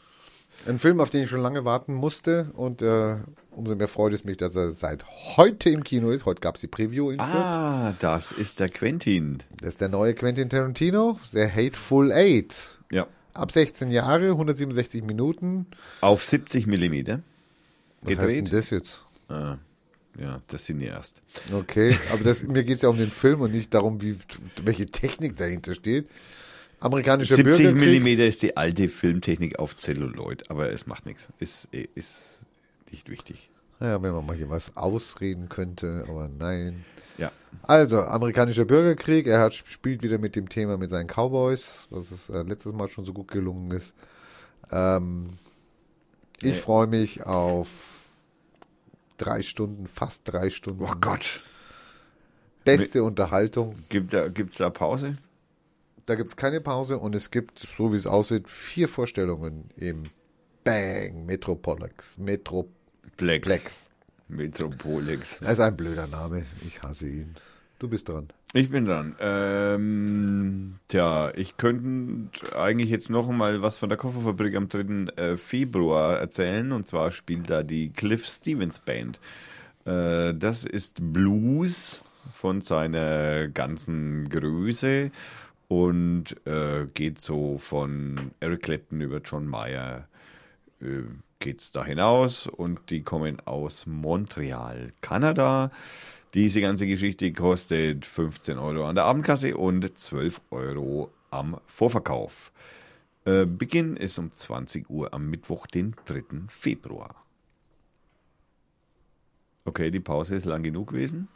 Ein Film, auf den ich schon lange warten musste und äh, umso mehr freut es mich, dass er seit heute im Kino ist. Heute gab es die Preview in Fürth. Ah, das ist der Quentin. Das ist der neue Quentin Tarantino, der Hateful Eight. Ja. Ab 16 Jahre, 167 Minuten. Auf 70 Millimeter. Was heißt denn das jetzt? Ah, ja, das sind ja erst. Okay, aber das, mir geht es ja um den Film und nicht darum, wie, welche Technik dahinter steht. Amerikanischer 70 Bürgerkrieg. Millimeter ist die alte Filmtechnik auf Celluloid, aber es macht nichts. Ist, ist nicht wichtig. Ja, wenn man mal hier was ausreden könnte, aber nein. Ja. Also, amerikanischer Bürgerkrieg. Er hat, spielt wieder mit dem Thema mit seinen Cowboys, was es äh, letztes Mal schon so gut gelungen ist. Ähm, ich Nee. freue mich auf drei Stunden, fast drei Stunden. Oh Gott. Beste Unterhaltung. Gibt da, gibt's da Pause? Da gibt es keine Pause und es gibt, so wie es aussieht, vier Vorstellungen im Bang Metropolex. Metroplex. Plex. Metropolex. Das ist ein blöder Name. Ich hasse ihn. Du bist dran. Ich bin dran. Ähm, tja, ich könnte eigentlich jetzt noch mal was von der Kofferfabrik am 3. äh, Februar erzählen. Und zwar spielt da die Cliff Stevens Band. Äh, das ist Blues von seiner ganzen Größe und äh, geht so von Eric Clapton über John Mayer geht's da hinaus und die kommen aus Montreal, Kanada. Diese ganze Geschichte kostet 15 Euro an der Abendkasse und 12 Euro am Vorverkauf. Äh, Beginn ist um 20 Uhr am Mittwoch, den 3. Februar. Okay, die Pause ist lang genug gewesen.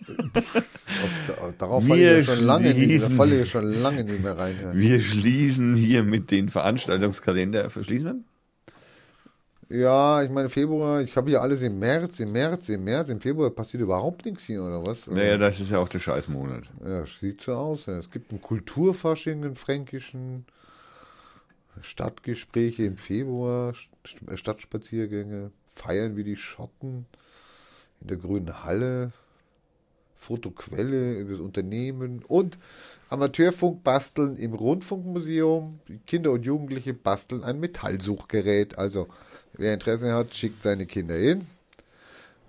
Auf, da- darauf Wir falle ich schon lange nicht, da schließen- falle ich schon lange nicht mehr rein. Wir schließen hier mit den Veranstaltungskalender. Verschließen wir? Ja, ich meine Februar, ich habe hier alles im März, im März, im März, im Februar passiert überhaupt nichts hier, oder was? Naja, das ist ja auch der Scheißmonat. Ja, sieht so aus. Ja. Es gibt einen Kulturfasching, einen fränkischen, Stadtgespräche im Februar, St- Stadtspaziergänge, Feiern wie die Schotten in der Grünen Halle, Fotoquelle über das Unternehmen und Amateurfunk basteln im Rundfunkmuseum. Kinder und Jugendliche basteln ein Metallsuchgerät. Also, wer Interesse hat, schickt seine Kinder hin.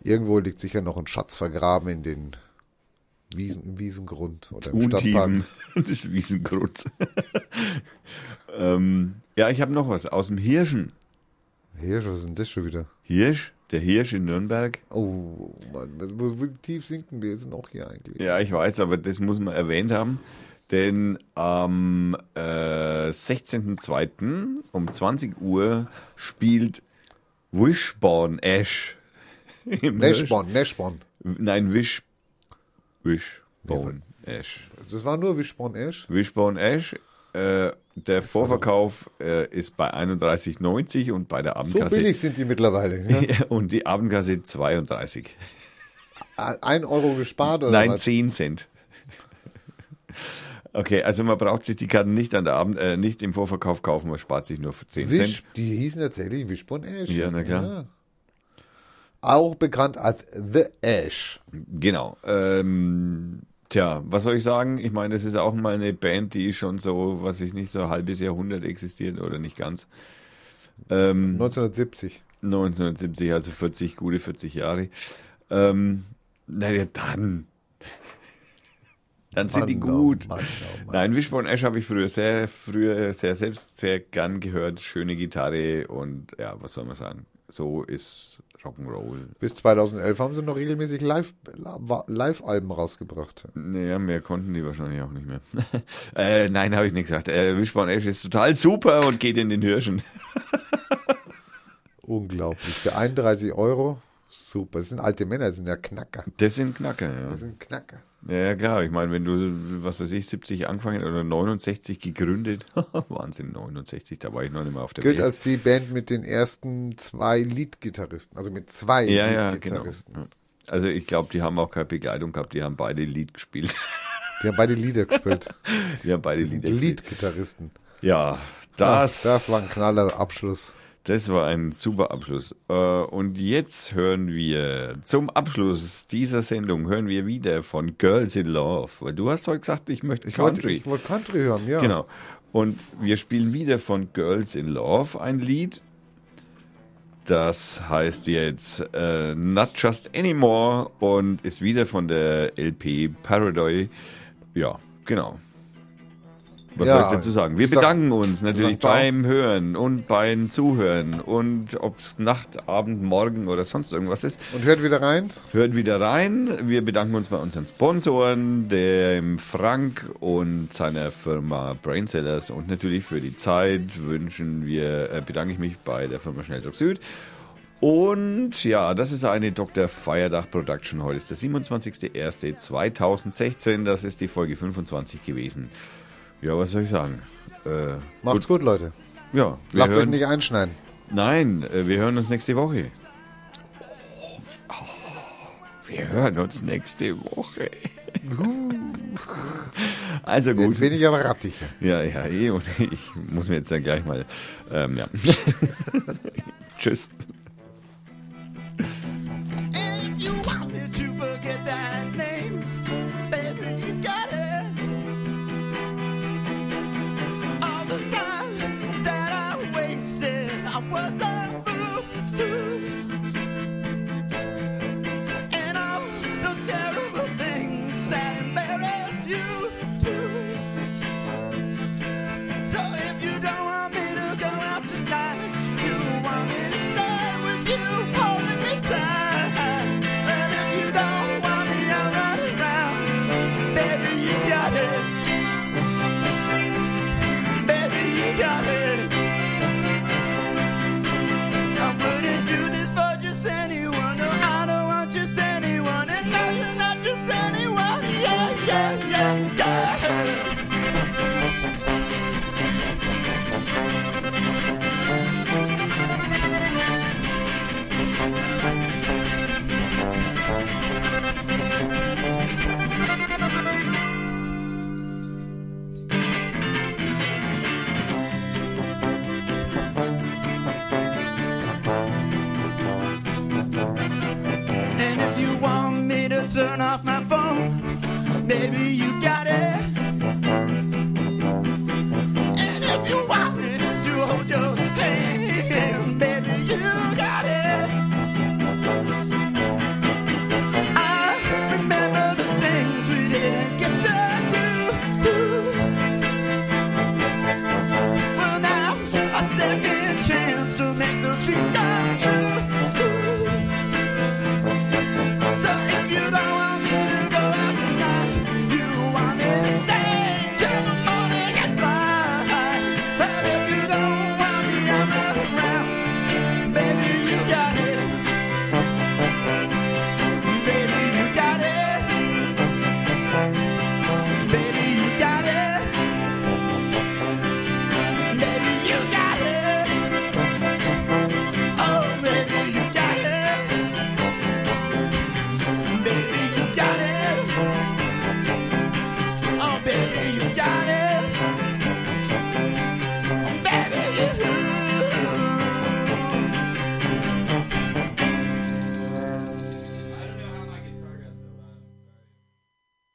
Irgendwo liegt sicher noch ein Schatz vergraben in den Wiesen, im Wiesengrund oder im Stadtpark. Des Wiesengrunds. ähm, ja, ich habe noch was aus dem Hirschen. Hirsch, was ist denn das schon wieder? Hirsch, der Hirsch in Nürnberg. Oh, Mann, wo, wo tief sinken wir? Sind auch hier eigentlich. Ja, ich weiß, aber das muss man erwähnt haben. Denn am äh, 16.02. um 20 Uhr spielt Wishbone Ash. Nashborn. Hirsch. Nein, Wish. Wishbone Ash. Das war nur Wishborn Ash. Wishbone Ash. Äh, der Vorverkauf äh, ist bei 31,90 und bei der So Abendkasse. billig sind die mittlerweile. Ja, und die Abendkasse 32. Ein Euro gespart oder Nein, was? 10 Cent. Okay, also man braucht sich die Karten nicht an der Abend, äh, nicht im Vorverkauf kaufen, man spart sich nur für 10 Wish, Cent. die hießen tatsächlich Wishborn Ash. Ja, na klar. Auch bekannt als The Ash. Genau. Ähm, tja, was soll ich sagen? Ich meine, das ist auch mal eine Band, die schon so, was ich nicht, so ein halbes Jahrhundert existiert oder nicht ganz. Ähm, 1970. 1970, also 40, gute 40 Jahre. Ähm, naja, dann. Dann sind die Mann, oh gut. Mann, oh Mann. Nein, Wishbone Ash habe ich früher sehr, früher sehr selbst sehr gern gehört. Schöne Gitarre und ja, was soll man sagen? So ist Rock'n'Roll. Bis 2011 haben sie noch regelmäßig Live- Live-Alben rausgebracht. Naja, mehr konnten die wahrscheinlich auch nicht mehr. äh, nein, habe ich nicht gesagt. Äh, Wishbone Ash ist total super und geht in den Hirschen. Unglaublich. Für 31 Euro. Super. Das sind alte Männer, das sind ja Knacker. Das sind Knacker, ja. Das sind Knacker. Ja, ja, klar. Ich meine, wenn du, was weiß ich, 70 angefangen oder 69 gegründet, Wahnsinn, 69, da war ich noch nicht mehr auf der Gilt Welt. als die Band mit den ersten zwei Lead-Gitarristen. Also mit zwei Ja, ja, genau. Lead-Gitarristen. Ja. Also ich glaube, die haben auch keine Begleitung gehabt, die haben beide Lied gespielt. Die haben beide Lieder gespielt. Die haben beide Lieder Die gespielt. Lead-Gitarristen. Ja, das, das war ein knaller Abschluss. Das war ein super Abschluss. Äh, Und jetzt hören wir zum Abschluss dieser Sendung hören wir wieder von Girls in Love. Weil du hast heute gesagt, ich möchte Ich wollte, Country. ich wollte Country hören, ja. Genau. Und wir spielen wieder von Girls in Love ein Lied. Das heißt jetzt äh, Not Just Anymore und ist wieder von der LP Parody. Ja, genau. Was Ja, soll ich dazu sagen? Wir sag- bedanken uns natürlich beim Hören und beim Zuhören und ob es Nacht, Abend, Morgen oder sonst irgendwas ist. Und hört wieder rein. Hört wieder rein. Wir bedanken uns bei unseren Sponsoren, dem Frank und seiner Firma Brainsellers und natürlich für die Zeit wünschen wir, äh, bedanke ich mich bei der Firma Schnelldruck Süd. Und ja, das ist eine Dr. Feierdach Production. Heute ist der 27.01.2016. Das ist die Folge 25 gewesen. Ja, was soll ich sagen? Äh, Macht's gut, Leute. ja, wir Lasst euch hören, nicht einschneiden. Nein, äh, wir hören uns nächste Woche. Wir hören uns nächste Woche. Also gut. Jetzt bin ich aber rattiger. Ja, ja, eh. Und ich muss mir jetzt dann gleich mal. Ähm, ja. Tschüss.